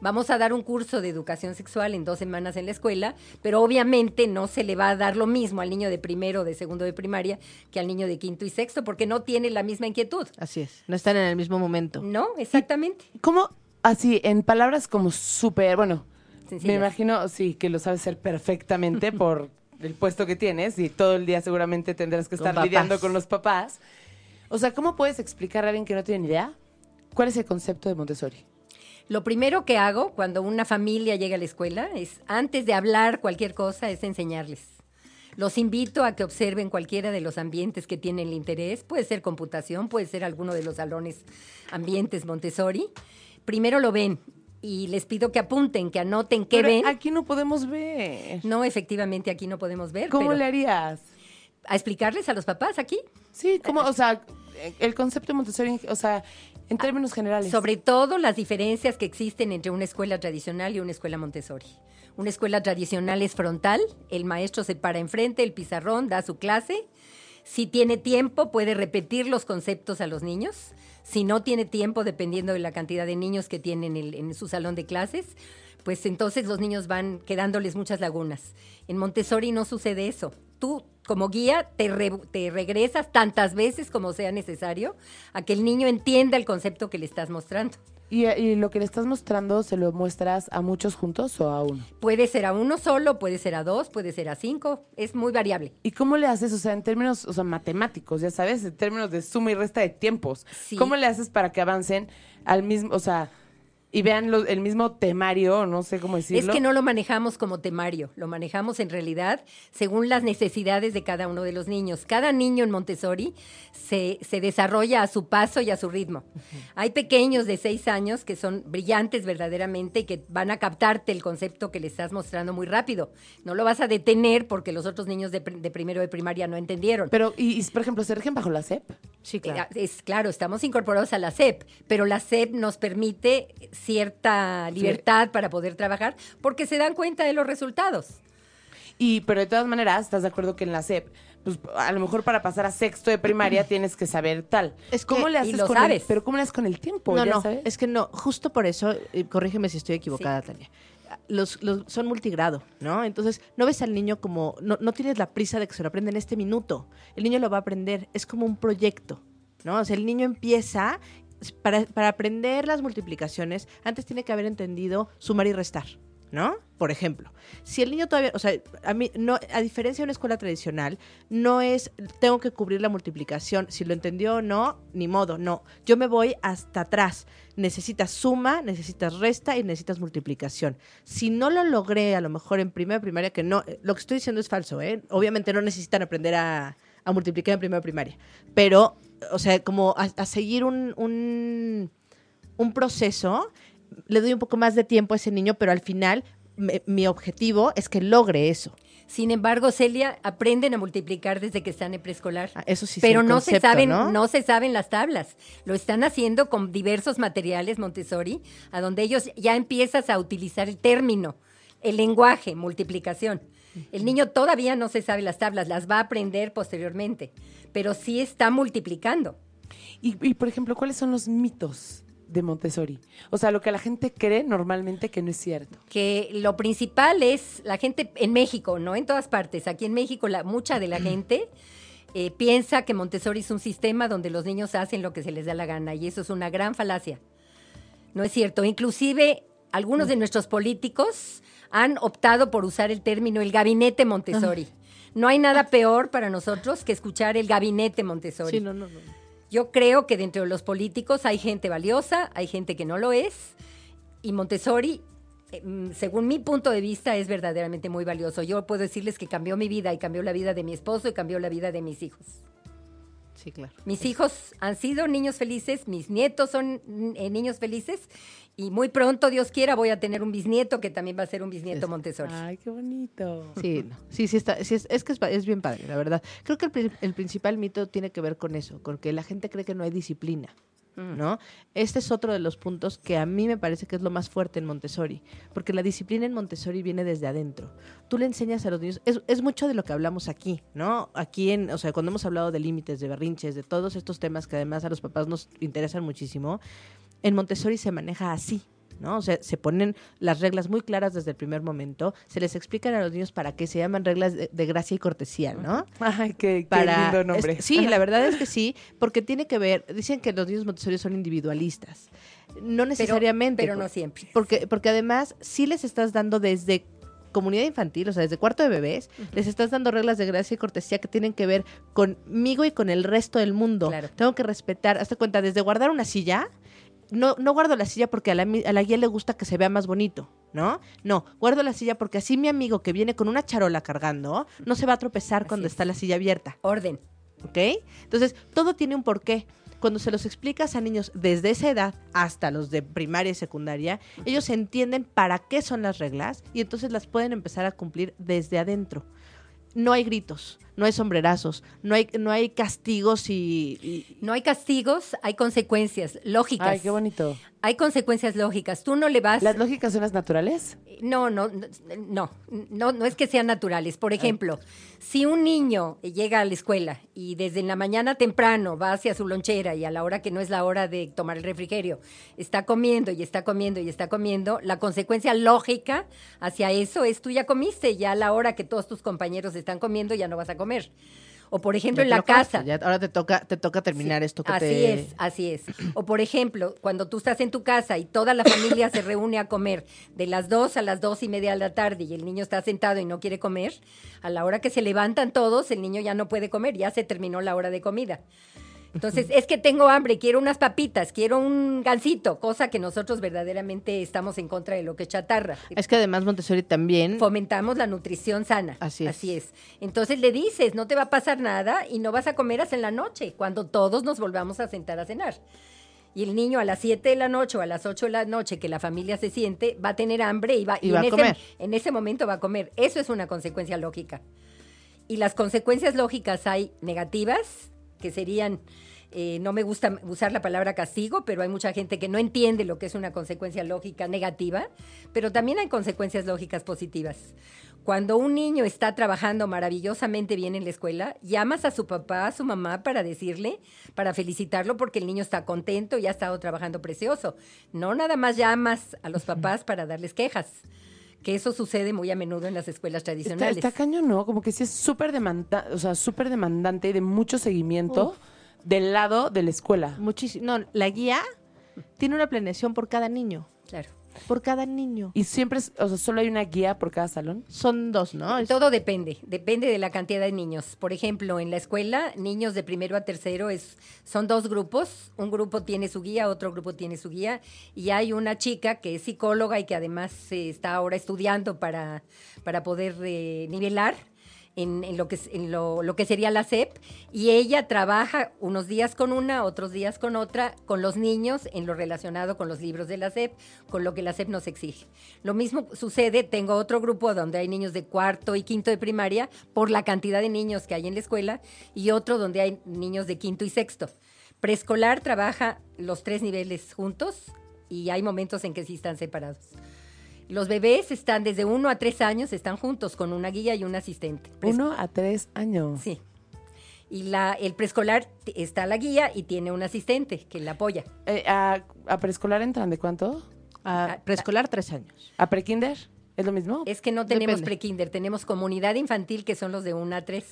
Vamos a dar un curso de educación sexual en dos semanas en la escuela, pero obviamente no se le va a dar lo mismo al niño de primero o de segundo de primaria que al niño de quinto y sexto, porque no tiene la misma inquietud. Así es. No están en el mismo momento. No, exactamente. ¿Cómo, así, en palabras como súper, bueno, Sencillas. me imagino, sí, que lo sabes hacer perfectamente por el puesto que tienes y todo el día seguramente tendrás que estar lidiando con los papás. O sea, ¿cómo puedes explicar a alguien que no tiene ni idea cuál es el concepto de Montessori? Lo primero que hago cuando una familia llega a la escuela es, antes de hablar cualquier cosa, es enseñarles. Los invito a que observen cualquiera de los ambientes que tienen el interés. Puede ser computación, puede ser alguno de los salones ambientes Montessori. Primero lo ven y les pido que apunten, que anoten qué Pero ven. Aquí no podemos ver. No, efectivamente, aquí no podemos ver. ¿Cómo pero le harías? A explicarles a los papás aquí. Sí, ¿cómo? O sea, el concepto de Montessori, o sea, en términos generales. Sobre todo las diferencias que existen entre una escuela tradicional y una escuela Montessori. Una escuela tradicional es frontal, el maestro se para enfrente, el pizarrón da su clase. Si tiene tiempo, puede repetir los conceptos a los niños. Si no tiene tiempo, dependiendo de la cantidad de niños que tienen en, el- su salón de clases, pues entonces los niños van quedándoles muchas lagunas. En Montessori no sucede eso. Tú, como guía, te, re- te regresas tantas veces como sea necesario a que el niño entienda el concepto que le estás mostrando. ¿Y, y lo que le estás mostrando, ¿se lo muestras a muchos juntos o a uno? Puede ser a uno solo, puede ser a dos, puede ser a cinco, es muy variable. ¿Y cómo le haces, o sea, en términos, o sea, matemáticos, ya sabes, en términos de suma y resta de tiempos? Sí. ¿Cómo le haces para que avancen al mismo, o sea, y vean lo- el mismo temario, no sé cómo decirlo? Es que no lo manejamos como temario, lo manejamos en realidad según las necesidades de cada uno de los niños. Cada niño en Montessori se, se desarrolla a su paso y a su ritmo. Hay pequeños de seis años que son brillantes verdaderamente y que van a captarte el concepto que le estás mostrando muy rápido. No lo vas a detener porque los otros niños de, de primero de primaria no entendieron. Pero, y, y, por ejemplo, ¿se rigen bajo la SEP? Sí, Eh, Es claro, estamos incorporados a la SEP, pero la SEP nos permite cierta libertad para poder trabajar porque se dan cuenta de los resultados. Y, pero de todas maneras, ¿estás de acuerdo que en la SEP, pues a lo mejor para pasar a sexto de primaria tienes que saber tal? Es que- ¿Cómo le y haces lo con sabes. El, pero ¿cómo le haces con el tiempo? No, ya no, sabes? es que no, justo por eso, y corrígeme si estoy equivocada, Tania. Los, los- son multigrado, ¿no? Entonces, no ves al niño como, no, no tienes la prisa de que se lo aprenda en este minuto. El niño lo va a aprender, es como un proyecto, ¿no? O sea, el niño empieza, para, para aprender las multiplicaciones, antes tiene que haber entendido sumar y restar, ¿no? Por ejemplo, si el niño todavía, o sea, a mí, no, a diferencia de una escuela tradicional, no es, tengo que cubrir la multiplicación, si lo entendió o no, ni modo, no. Yo me voy hasta atrás. Necesitas suma, necesitas resta y necesitas multiplicación. Si no lo logré, a lo mejor en primera primaria, que no, eh, lo que estoy diciendo es falso, ¿eh? Obviamente no necesitan aprender a, a multiplicar en primera primaria, pero, o sea, como a, a seguir un, un, un proceso, le doy un poco más de tiempo a ese niño, pero al final me- mi objetivo es que logre eso. Sin embargo, Celia, aprenden a multiplicar desde que están en preescolar. Ah, eso sí, Pero no se saben, ¿no? ¿no? se saben las tablas. Lo están haciendo con diversos materiales Montessori, a donde ellos ya empiezas a utilizar el término, el lenguaje, multiplicación. El niño todavía no se sabe las tablas, las va a aprender posteriormente, pero sí está multiplicando. Y, y, por ejemplo, ¿cuáles son los mitos de Montessori? O sea, lo que la gente cree normalmente que no es cierto. que lo principal es la gente en México, no en todas partes. Aquí en México la, mucha de la gente eh, piensa que Montessori es un sistema donde los niños hacen lo que se les da la gana y eso es una gran falacia. No es cierto. Inclusive algunos de nuestros políticos han optado por usar el término el gabinete Montessori. No hay nada peor para nosotros que escuchar el gabinete Montessori. Sí, no, no, no. Yo creo que dentro de los políticos hay gente valiosa, hay gente que no lo es, y Montessori, eh, mm, según mi punto de vista, es verdaderamente muy valioso. Yo puedo decirles que cambió mi vida y cambió la vida de mi esposo y cambió la vida de mis hijos. Sí, claro. Mis hijos han sido niños felices, mis nietos son mm, eh, niños felices, y muy pronto, Dios quiera, voy a tener un bisnieto que también va a ser un bisnieto Montessori. Ay, qué bonito. Sí, no. sí, sí, está, sí es, es que es, es bien padre, la verdad. Creo que el, el principal mito tiene que ver con eso, con que la gente cree que no hay disciplina. ¿No? Este es otro de los puntos que a mí me parece que es lo más fuerte en Montessori, porque la disciplina en Montessori viene desde adentro. Tú le enseñas a los niños, es, es mucho de lo que hablamos aquí, ¿no? Aquí en, o sea, cuando hemos hablado de límites, de berrinches, de todos estos temas que además a los papás nos interesan muchísimo, en Montessori se maneja así, ¿no? O sea, se ponen las reglas muy claras desde el primer momento, se les explican a los niños para qué se llaman reglas de, de gracia y cortesía, ¿no? Ay, qué, qué Para, lindo nombre. es- sí, la verdad es que sí, porque tiene que ver, dicen que los niños Montessori son individualistas. No necesariamente. pero no por- siempre. Porque, porque además sí les estás dando desde comunidad infantil, o sea, desde cuarto de bebés, les estás dando reglas de gracia y cortesía que tienen que ver conmigo y con el resto del mundo. Claro. Tengo que respetar, hazte cuenta, desde guardar una silla, no, no guardo la silla porque a la, a la guía le gusta que se vea más bonito, ¿no? No, guardo la silla porque así mi amigo que viene con una charola cargando no se va a tropezar Así cuando es. está la silla abierta. Orden. ¿Ok? Entonces, todo tiene un porqué. Cuando se los explicas a niños desde esa edad hasta los de primaria y secundaria, ellos entienden para qué son las reglas y entonces las pueden empezar a cumplir desde adentro. No hay gritos, no hay sombrerazos, no hay, no hay castigos y, y- No hay castigos, hay consecuencias lógicas. Ay, qué bonito. Hay consecuencias lógicas. Tú no le vas. ¿Las lógicas son las naturales? No, no, no, no, no, no es que sean naturales. Por ejemplo, si un niño llega a la escuela y desde la mañana temprano va hacia su lonchera y a la hora que no es la hora de tomar el refrigerio, está comiendo y está comiendo y está comiendo, la consecuencia lógica hacia eso es tú ya comiste, ya a la hora que todos tus compañeros están comiendo ya no vas a comer. O por ejemplo en la casa. ya ahora te toca, te toca terminar Sí, esto que así te... es, así es. O por ejemplo, cuando tú estás en tu casa y toda la familia se reúne a comer de las dos a las dos y media de la tarde y el niño está sentado y no quiere comer, a la hora que se levantan todos, el niño ya no puede comer, ya se terminó la hora de comida. Entonces, es que tengo hambre, quiero unas papitas, quiero un gansito, cosa que nosotros verdaderamente estamos en contra de lo que es chatarra. Es que además Montessori también... Fomentamos la nutrición sana. Así es. Así es. Entonces le dices, no te va a pasar nada y no vas a comer hasta en la noche, cuando todos nos volvamos a sentar a cenar. Y el niño a las 7 de la noche o a las 8 de la noche que la familia se siente, va a tener hambre y va, Y y va en, a ese, comer. en ese momento va a comer. Eso es una consecuencia lógica. Y las consecuencias lógicas hay negativas, que serían, eh, no me gusta usar la palabra castigo, pero hay mucha gente que no entiende lo que es una consecuencia lógica negativa, pero también hay consecuencias lógicas positivas. Cuando un niño está trabajando maravillosamente bien en la escuela, llamas a su papá, a su mamá para decirle, para felicitarlo porque el niño está contento y ha estado trabajando precioso. No nada más llamas a los papás para darles quejas, que eso sucede muy a menudo en las escuelas Está, tradicionales. está cañón, ¿no? Como que sí es súper demanda, o sea, súper demandante y de mucho seguimiento del lado de la escuela. Muchísimo. No, la guía tiene una planeación por cada niño. Claro. Por cada niño. Y siempre, es- o sea, solo hay una guía por cada salón. Son dos, ¿no? Es- Todo depende, depende de la cantidad de niños. Por ejemplo, en la escuela, niños de primero a tercero es, son dos grupos. Un grupo tiene su guía, otro grupo tiene su guía. Y hay una chica que es psicóloga y que además eh, está ahora estudiando para, para poder eh, nivelar. En, lo, que, lo que sería la SEP y ella trabaja unos días con una, otros días con otra, con los niños en lo relacionado con los libros de la SEP, con lo que la SEP nos exige. Lo mismo sucede, tengo otro grupo donde hay niños de cuarto y quinto de primaria por la cantidad de niños que hay en la escuela y otro donde hay niños de quinto y sexto. Preescolar trabaja los tres niveles juntos y hay momentos en que sí están separados. Los bebés están desde uno a tres años, están juntos con una guía y un asistente. Uno a tres años. Sí. Y la, el preescolar está la guía y tiene un asistente que la apoya. Eh, a, ¿A preescolar entran de cuánto? A preescolar, tres años. ¿A prekinder? ¿Es lo mismo? Es que no tenemos prekinder, tenemos comunidad infantil que son los de 1 a 3.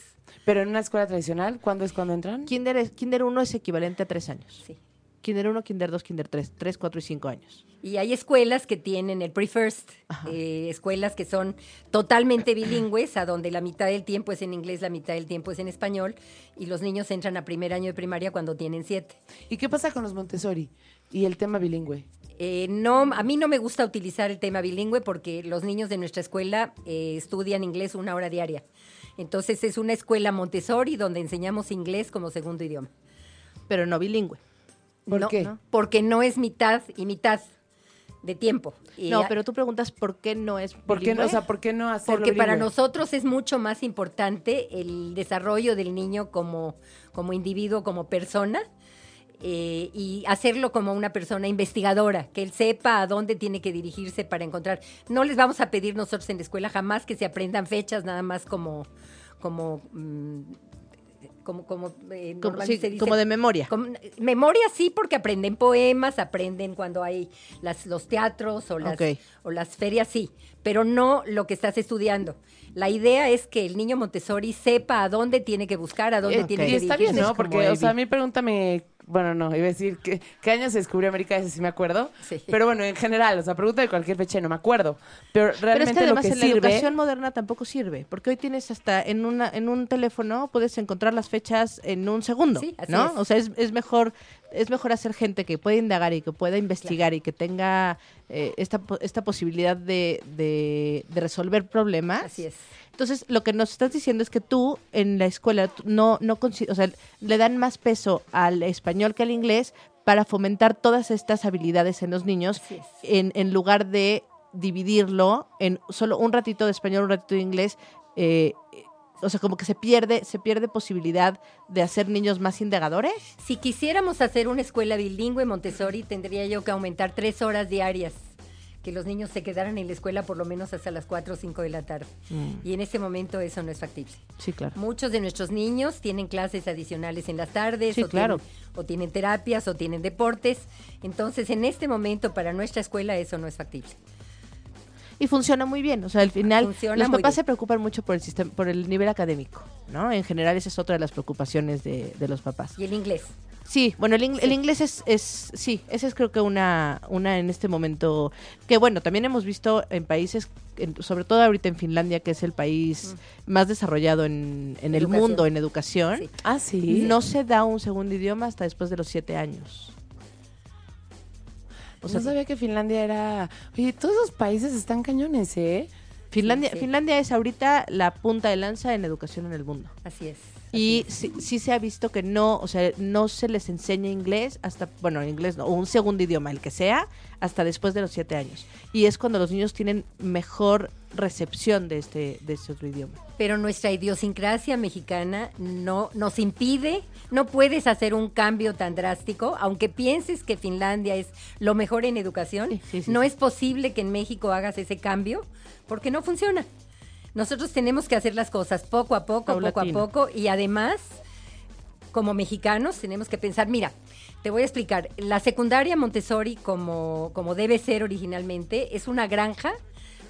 Pero en una escuela tradicional, ¿cuándo es cuando entran? Kinder, es- Kinder 1 es equivalente a tres años. Sí. Kinder 1, Kinder 2, Kinder 3. 3, 4 y 5 años. Y hay escuelas que tienen el pre-first, eh, escuelas que son totalmente bilingües, a donde la mitad del tiempo es en inglés, la mitad del tiempo es en español, y los niños entran a primer año de primaria cuando tienen siete. ¿Y qué pasa con los Montessori y el tema bilingüe? Eh, no, a mí no me gusta utilizar el tema bilingüe porque los niños de nuestra escuela eh, estudian inglés una hora diaria. Entonces es una escuela Montessori donde enseñamos inglés como segundo idioma. Pero no bilingüe. ¿Por No, qué? no, Porque no es mitad y mitad de tiempo. Y No, pero tú preguntas por qué no es ¿Por qué, no, o sea, ¿por qué no hacerlo Porque para bilingüe? nosotros es mucho más importante el desarrollo del niño como, como individuo, como persona, eh, y hacerlo como una persona investigadora, que él sepa a dónde tiene que dirigirse para encontrar. No les vamos a pedir nosotros en la escuela jamás que se aprendan fechas, nada más como, como, mm, como, como, eh, Como, sí, se dice. como de memoria. Como- memoria sí, porque aprenden poemas, aprenden cuando hay las, los teatros o las, o las ferias, sí, pero no lo que estás estudiando. La idea es que el niño Montessori sepa a dónde tiene que buscar, a dónde tiene Y que está dirigirse. bien, ¿no? Porque, o sea, a mí pregúntame, bueno, no, iba a decir, ¿qué, qué año se descubrió América? Ese sí me acuerdo. Sí. Pero bueno, en general, o sea, pregunta de cualquier fecha no me acuerdo. Pero Pero es realmente que además lo que en la educación moderna tampoco sirve, porque hoy tienes hasta en una en un teléfono puedes encontrar las fechas en un segundo, Sí, así ¿no? es. O sea, es, es mejor es mejor hacer gente que pueda indagar y que pueda investigar y que tenga eh, esta esta posibilidad de, de, de resolver problemas. Así es. Entonces, lo que nos estás diciendo es que tú en la escuela no, no o sea, le dan más peso al español que al inglés para fomentar todas estas habilidades en los niños en, en lugar de dividirlo en solo un ratito de español, un ratito de inglés. eh, o sea, como que se pierde, se pierde posibilidad de hacer niños más indagadores. Si quisiéramos hacer una escuela bilingüe Montessori, tendría yo que aumentar tres horas diarias. Que los niños se quedaran en la escuela por lo menos hasta las 4 o 5 de la tarde. Y en este momento eso no es factible. Sí, claro. Muchos de nuestros niños tienen clases adicionales en las tardes, Sí, o, claro. tienen, o tienen terapias, o tienen deportes. Entonces, en este momento, para nuestra escuela, eso no es factible. Y funciona muy bien. O sea, al final, Funciona los papás se preocupan mucho por el sistema, por el nivel académico, ¿no? En general, esa es otra de las preocupaciones de, de los papás. Y el inglés. Sí, bueno, el, ing- el inglés es, es, sí, esa es creo que una, una en este momento, que bueno, también hemos visto en países, en- sobre todo ahorita en Finlandia, que es el país más desarrollado en, en el Educación. mundo en educación, Sí. Ah, sí. no se da un segundo idioma hasta después de los siete años. O sea, no sabía que Finlandia era... Oye, todos esos países están cañones, ¿eh? Finlandia, Sí, sí. Finlandia es ahorita la punta de lanza en educación en el mundo. Así es. Y sí, sí se ha visto que no, o sea, no se les enseña inglés hasta, bueno, inglés no, un segundo idioma, el que sea, hasta después de los siete años. Y es cuando los niños tienen mejor recepción de este, de este otro idioma. Pero nuestra idiosincrasia mexicana no nos impide, no puedes hacer un cambio tan drástico, aunque pienses que Finlandia es lo mejor en educación, Sí, sí, sí, no es posible que en México hagas ese cambio porque no funciona. Nosotros tenemos que hacer las cosas poco a poco, poco a poco y además como mexicanos tenemos que pensar, mira, te voy a explicar, la secundaria Montessori como, como debe ser originalmente es una granja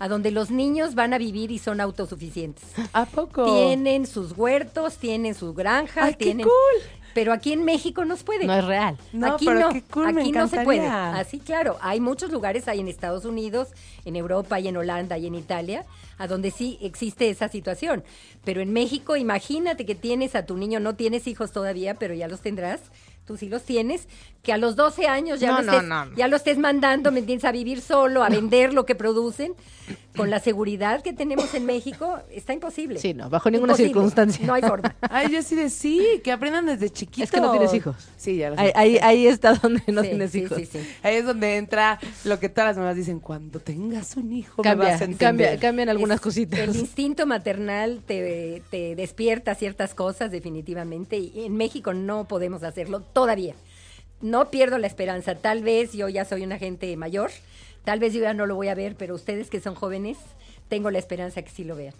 a donde los niños van a vivir y son autosuficientes. ¿A poco? Tienen sus huertos, tienen sus granjas, ¡Ay, qué tienen... cool! Pero aquí en México no se puede. No es real. No, aquí pero no, qué cool, me aquí no se puede. Así, claro, hay muchos lugares, hay en Estados Unidos, en Europa y en Holanda y en Italia, a donde sí existe esa situación. Pero en México, imagínate que tienes a tu niño, no tienes hijos todavía, pero ya los tendrás, tú sí los tienes, que a los 12 años ya, No, lo, estés, no, no. ya lo estés mandando, ¿me entiendes? A vivir solo, a vender lo que producen. Con la seguridad que tenemos en México, está imposible. Sí, no, bajo ninguna Imposible. circunstancia. No hay forma. Ay, yo sí de sí, que aprendan desde chiquitos. Es que no tienes hijos. Sí, ya lo sé. Ahí, ahí, ahí está donde no Sí, tienes sí, hijos. sí, sí. Ahí es donde entra lo que todas las mamás dicen, cuando tengas un hijo me Cambia, vas a entender. cambia, cambian algunas Es- cositas. El instinto maternal te, te despierta ciertas cosas definitivamente y en México no podemos hacerlo todavía. No pierdo la esperanza. Tal vez yo ya soy una gente mayor, tal vez yo ya no lo voy a ver, pero ustedes que son jóvenes, tengo la esperanza que sí lo vean.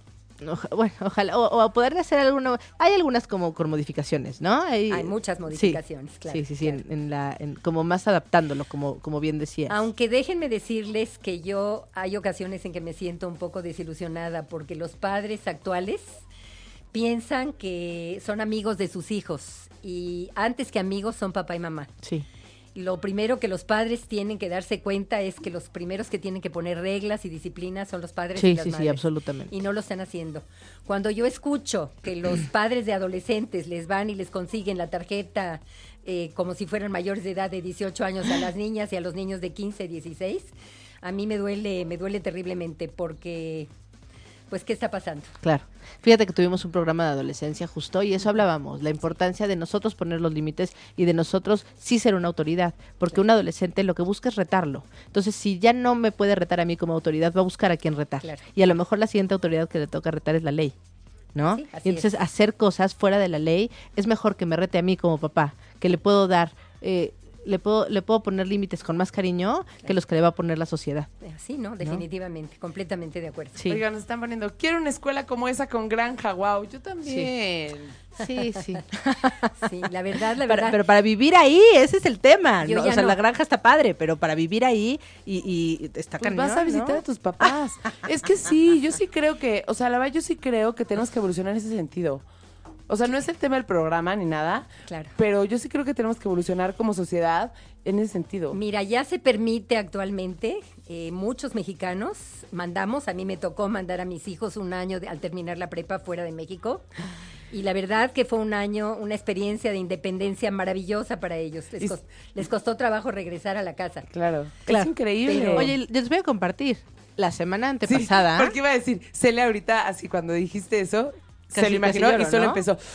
Oja- bueno, ojalá, o, o poder hacer alguna, hay algunas como con modificaciones, ¿no? Hay, Hay muchas modificaciones, sí, claro, Sí, sí, sí, claro. en, en la, en- como más adaptándolo, como, como bien decías. Aunque déjenme decirles que yo hay ocasiones en que me siento un poco desilusionada porque los padres actuales piensan que son amigos de sus hijos y antes que amigos son papá y mamá. Sí, Lo primero que los padres tienen que darse cuenta es que los primeros que tienen que poner reglas y disciplinas son los padres y sí, las sí, sí, madres. absolutamente. Y no lo están haciendo. Cuando yo escucho que los padres de adolescentes les van y les consiguen la tarjeta eh, como si fueran mayores de edad de 18 años a las niñas y a los niños de 15, 16, a mí me duele, me duele terriblemente porque, pues, ¿qué está pasando? Claro. Fíjate que tuvimos un programa de adolescencia justo y eso hablábamos, la importancia de nosotros poner los límites y de nosotros sí ser una autoridad, porque un adolescente lo que busca es retarlo. Entonces, si ya no me puede retar a mí como autoridad, va a buscar a quien retar. Claro. Y a lo mejor la siguiente autoridad que le toca retar es la ley. ¿No? Sí, y entonces es. hacer cosas fuera de la ley es mejor que me rete a mí como papá, que le puedo dar, eh, le puedo, le puedo poner límites con más cariño que los que le va a poner la sociedad. Sí, ¿no? Definitivamente, completamente de acuerdo. Sí. Oigan, nos están poniendo, quiero una escuela como esa con granja, wow. Yo también. Sí, sí. Sí, la verdad, la Para- verdad. pero para vivir ahí, ese es el tema. O sea, no. la granja está padre, pero para vivir ahí y, y está Pues cañón, vas a visitar ¿no? a tus papás. es que sí, yo sí creo que, o sea, la verdad yo sí creo que tenemos que evolucionar en ese sentido. O sea, no es el tema del programa ni nada, Claro. pero yo sí creo que tenemos que evolucionar como sociedad en ese sentido. Mira, ya se permite actualmente, eh, muchos mexicanos mandamos, a mí me tocó mandar a mis hijos un año de- al terminar la prepa fuera de México. Y la verdad que fue un año, una experiencia de independencia maravillosa para ellos. Les, Y- cos- les costó trabajo regresar a la casa. Claro. Claro. Es increíble. Pero- Oye, les voy a compartir. La semana Sí, antepasada. porque iba a decir, Celia ahorita, así cuando dijiste eso, Casi- se lo imaginó lloro, y solo ¿no? empezó.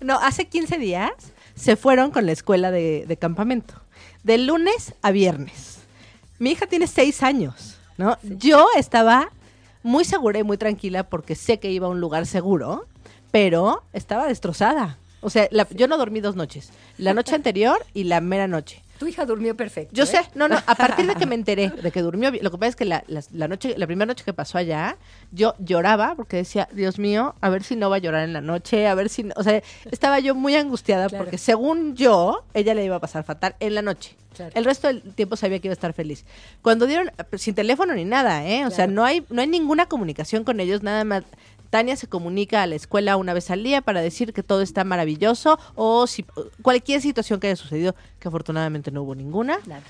No, hace 15 días se fueron con la escuela de, de campamento. De lunes a viernes. Mi hija tiene 6 años, ¿no? Yo estaba muy segura y muy tranquila porque sé que iba a un lugar seguro, pero estaba destrozada. O sea, la- yo no dormí dos noches. La noche anterior y la mera noche. Tu hija durmió perfecto. Yo ¿eh? sé, no, no, a partir de que me enteré de que durmió bien, lo que pasa es que la, la- la noche, la primera noche que pasó allá, yo lloraba porque decía, Dios mío, a ver si no va a llorar en la noche, a ver si, no-". o sea, estaba yo muy angustiada Claro. porque según yo, ella le iba a pasar fatal en la noche. Claro. El resto del tiempo sabía que iba a estar feliz. Cuando dieron, sin teléfono ni nada, ¿eh? O sea, no hay, no hay ninguna comunicación con ellos, nada más. Tania se comunica a la escuela una vez al día para decir que todo está maravilloso o si cualquier situación que haya sucedido, que afortunadamente no hubo ninguna. Nada.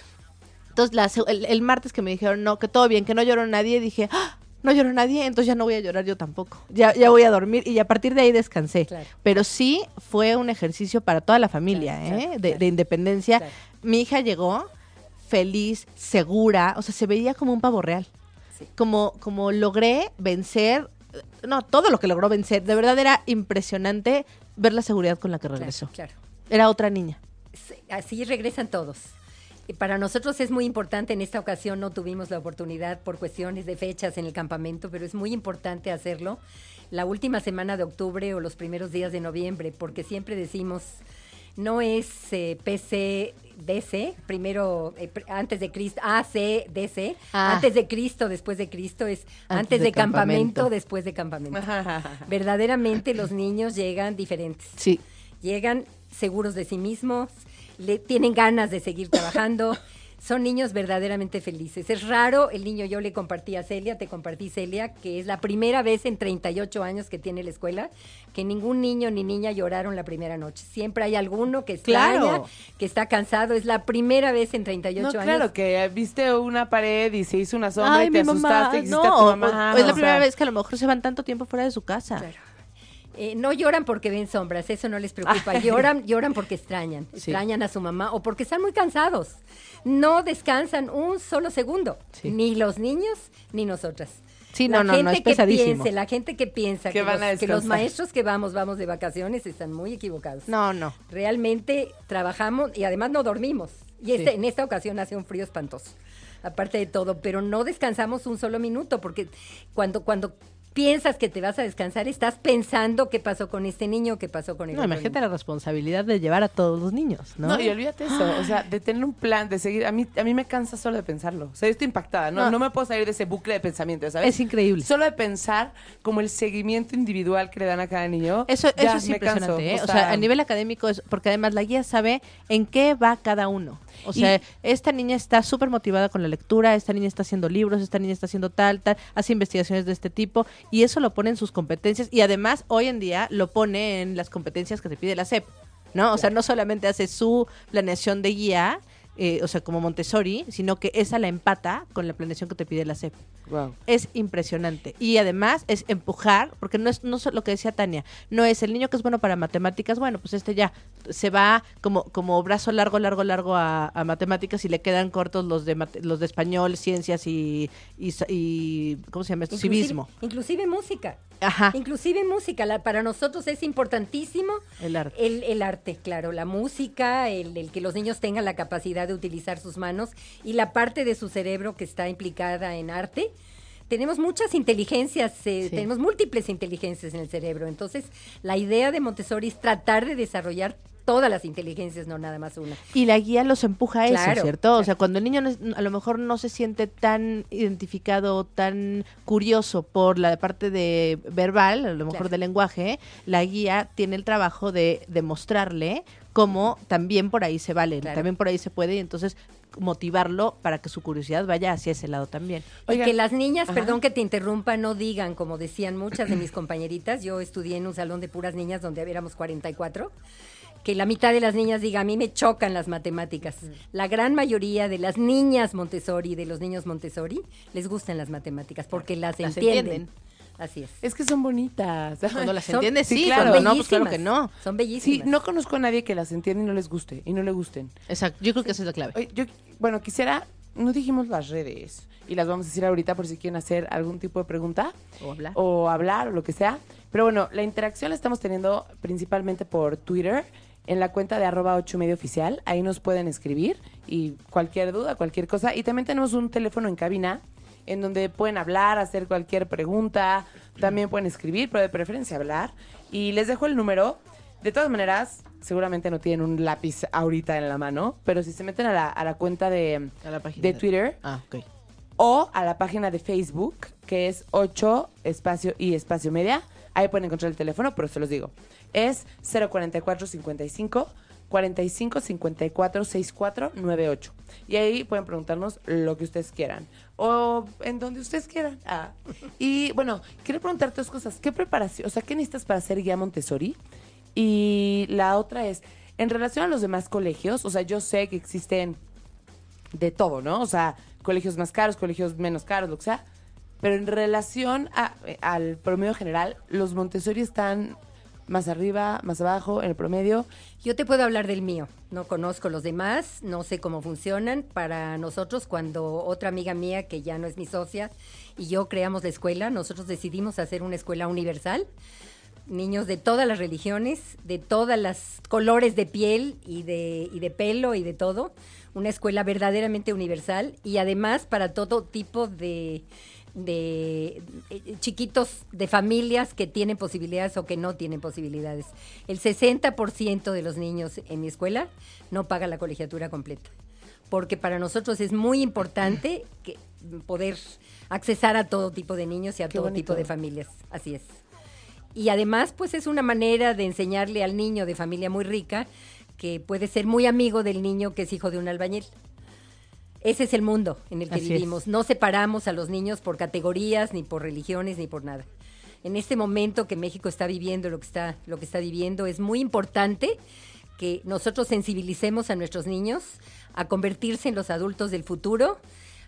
Entonces, la el, el martes que me dijeron, no, que todo bien, que no lloró nadie, dije, "Ah, no lloró nadie, entonces ya no voy a llorar yo tampoco. Ya, ya voy a dormir y a partir de ahí descansé. Claro. Pero sí fue un ejercicio para toda la familia, Claro, ¿eh? claro, de, claro. de independencia. Claro. Mi hija llegó feliz, segura, o sea, se veía como un pavo real. Sí. Como, como logré vencer, no, todo lo que logró vencer, de verdad era impresionante ver la seguridad con la que regresó. Claro, claro. Era otra niña. Sí, Así regresan todos. Para nosotros es muy importante, en esta ocasión no tuvimos la oportunidad por cuestiones de fechas en el campamento, pero es muy importante hacerlo la última semana de octubre o los primeros días de noviembre, porque siempre decimos, no es eh, PCDC, primero, eh, pr- antes de Cristo, ACDC, Ah. antes de Cristo, después de Cristo, es antes, de, campamento, después de campamento. Verdaderamente los niños llegan diferentes Sí. llegan seguros de sí mismos, le tienen ganas de seguir trabajando. Son niños verdaderamente felices. Es raro, el niño yo le compartí a Celia, te compartí Celia, que es la primera vez en 38 años que tiene la escuela que ningún niño ni niña lloraron la primera noche. Siempre hay alguno que extraña, Claro. que está cansado. Es la primera vez en 38 No, años. claro, que viste una pared y se hizo una sombra Ay, y te mi mamá, asustaste y no, a tu mamá. o- es la o primera sea, vez que a lo mejor se van tanto tiempo fuera de su casa. Claro. Eh, no lloran porque ven sombras, eso no les preocupa. Lloran, lloran porque extrañan, Sí. extrañan a su mamá o porque están muy cansados. No descansan un solo segundo, Sí. ni los niños ni nosotras. Sí, La no, no, no, gente es que pesadísimo. piense, la gente que piensa Que que, van los, a que los descansar. maestros que vamos, vamos de vacaciones, están muy equivocados. No, no. Realmente trabajamos y además no dormimos. Y este, en esta ocasión hace un frío espantoso, aparte de todo, pero no descansamos un solo minuto, porque cuando, cuando piensas que te vas a descansar, estás pensando qué pasó con este niño, qué pasó con el No, otro imagínate niño. la responsabilidad de llevar a todos los niños, ¿no? No, y olvídate eso, o sea, de tener un plan, de seguir, a mí, a mí me cansa solo de pensarlo, o sea, yo estoy impactada, no, No. no me puedo salir de ese bucle de pensamiento, ¿sabes? Es increíble. Solo de pensar como el seguimiento individual que le dan a cada niño. Eso, ya eso es me canso, impresionante, ¿eh? O sea, a nivel académico es, porque además la guía sabe en qué va cada uno. O sea, esta niña está súper motivada con la lectura, esta niña está haciendo libros, esta niña está haciendo tal, tal, hace investigaciones de este tipo y eso lo pone en sus competencias y además hoy en día lo pone en las competencias que te pide la SEP, ¿no? O sea, no solamente hace su planeación de guía, eh, o sea, como Montessori, sino que esa la empata con la planeación que te pide la SEP Wow. es impresionante. Y además es empujar, porque no es no es lo que decía Tania, no es el niño que es bueno para matemáticas, bueno, pues este ya se va como, como brazo largo, largo, largo a, a matemáticas y le quedan cortos los de mate- los de español, ciencias y, y ¿cómo se llama esto? Inclusive- Civismo. Inclusive música. Ajá, Inclusive música, la- para nosotros es importantísimo el arte. el, el arte, claro, la música, el, el que los niños tengan la capacidad de utilizar sus manos y la parte de su cerebro que está implicada en arte. Tenemos muchas inteligencias, eh, Sí. tenemos múltiples inteligencias en el cerebro. Entonces, la idea de Montessori es tratar de desarrollar todas las inteligencias, no nada más una. Y la guía los empuja a eso, Claro, ¿cierto? O sea, cuando el niño no es- a lo mejor no se siente tan identificado, tan curioso por la parte de verbal, a lo mejor Claro. de lenguaje, la guía tiene el trabajo de demostrarle cómo también por ahí se vale, Claro. también por ahí se puede y entonces motivarlo para que su curiosidad vaya hacia ese lado también. Oigan, y que las niñas, ajá. perdón que te interrumpa, no digan, como decían muchas de mis compañeritas, yo estudié en un salón de puras niñas donde éramos 44, que la mitad de las niñas diga, a mí me chocan las matemáticas. La gran mayoría de las niñas Montessori, de los niños Montessori, les gustan las matemáticas porque las, Las entienden. entienden. Así es. Es que son bonitas. Cuando las Son- entiendes, sí, sí, claro. cuando no, pues claro que no. Son Sí, bellísimas. no conozco a nadie que las entienda y no les guste, y no le gusten. Exacto, yo creo que esa es la clave. Oye, yo, bueno, quisiera, no dijimos las redes, y las vamos a decir ahorita por si quieren hacer algún tipo de pregunta. O hablar. o hablar o lo que sea. Pero bueno, la interacción la estamos teniendo principalmente por Twitter, en la cuenta de arroba 8 medio oficial. Ahí nos pueden escribir y cualquier duda, cualquier cosa. Y también tenemos un teléfono en cabina en donde pueden hablar, hacer cualquier pregunta. También pueden escribir, pero de preferencia hablar. Y les dejo el número. De todas maneras, seguramente no tienen un lápiz ahorita en la mano, pero si se meten a la, a la cuenta de, A la página de Twitter, Ah, o a la página de Facebook, que es 8 espacio y espacio media. Ahí pueden encontrar el teléfono, pero se los digo. Es 044 55 45 54 64 98. Y ahí pueden preguntarnos lo que ustedes quieran. O en donde ustedes quieran. Ah. Y bueno, quiero preguntarte dos cosas. ¿Qué preparación, o sea, qué necesitas para ser guía Montessori? Y la otra es, en relación a los demás colegios, o sea, yo sé que existen de todo, ¿no? O sea, colegios más caros, colegios menos caros, lo que sea. Pero en relación a- eh, al promedio general, los Montessori están más arriba, más abajo, en el promedio. Yo te puedo hablar del mío. No conozco los demás, no sé cómo funcionan. Para nosotros, cuando otra amiga mía, que ya no es mi socia, y yo creamos la escuela, nosotros decidimos hacer una escuela universal. Niños de todas las religiones, de todas las colores de piel y de, y de pelo y de todo. Una escuela verdaderamente universal y además para todo tipo de, de eh, chiquitos de familias que tienen posibilidades o que no tienen posibilidades. El 60% de los niños en mi escuela no paga la colegiatura completa. Porque para nosotros es muy importante que poder accesar a todo tipo de niños y a Qué todo bonito. tipo de familias. Así es. Y además, pues es una manera de enseñarle al niño de familia muy rica que puede ser muy amigo del niño que es hijo de un albañil. Ese es el mundo en el que Así es. vivimos. No separamos a los niños por categorías, ni por religiones, ni por nada. En este momento que México está viviendo lo que está, lo que está viviendo, es muy importante que nosotros sensibilicemos a nuestros niños a convertirse en los adultos del futuro,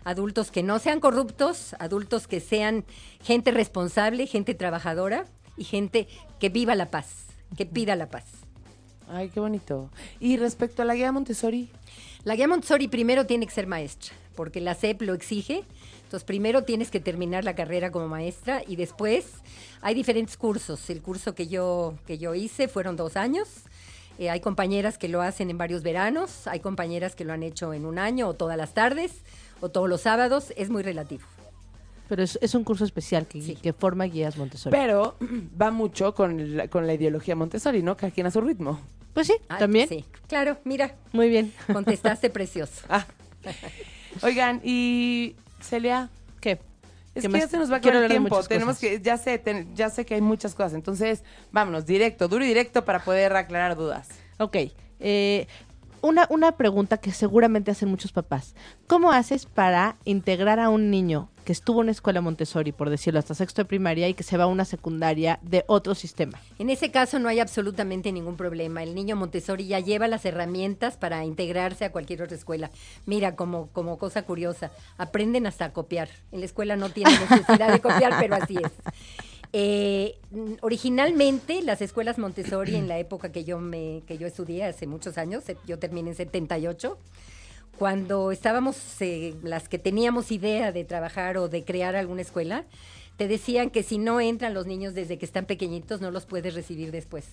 adultos que no sean corruptos, adultos que sean gente responsable, gente trabajadora, y gente que viva la paz, que pida la paz. Ay, qué bonito. Y respecto a la guía Montessori, La guía Montessori primero tiene que ser maestra, porque la SEP lo exige. Entonces, primero tienes que terminar la carrera como maestra y después hay diferentes cursos. El curso que yo, que yo hice fueron dos años. Eh, hay compañeras que lo hacen en varios veranos, hay compañeras que lo han hecho en un año o todas las tardes o todos los sábados. Es muy relativo. Pero es, es un curso especial que, Sí. que forma guías Montessori. pero va mucho con la, con la ideología Montessori, ¿no? Cada quien a su ritmo. pues sí, Ay, también. Sí, claro, mira, Muy bien. contestaste precioso. Ah. Oigan, y Celia, ¿Qué? es ¿Qué que más? ya se nos va a acabar el tiempo. Tenemos cosas. que, ya sé, ten- ya sé que hay muchas cosas. Entonces, vámonos, directo, duro y directo para poder aclarar dudas. Ok. eh, una, una pregunta que seguramente hacen muchos papás. ¿Cómo haces para integrar a un niño que estuvo en una escuela Montessori, por decirlo, hasta sexto de primaria y que se va a una secundaria de otro sistema? En ese caso no hay absolutamente ningún problema. El niño Montessori ya lleva las herramientas para integrarse a cualquier otra escuela. Mira, como, como cosa curiosa, aprenden hasta a copiar. En la escuela no tienen necesidad de copiar, pero así es. Eh, originalmente las escuelas Montessori en la época que yo me que yo estudié hace muchos años, se- yo terminé en 78, cuando estábamos eh, las que teníamos idea de trabajar o de crear alguna escuela, te decían que si no entran los niños desde que están pequeñitos no los puedes recibir después.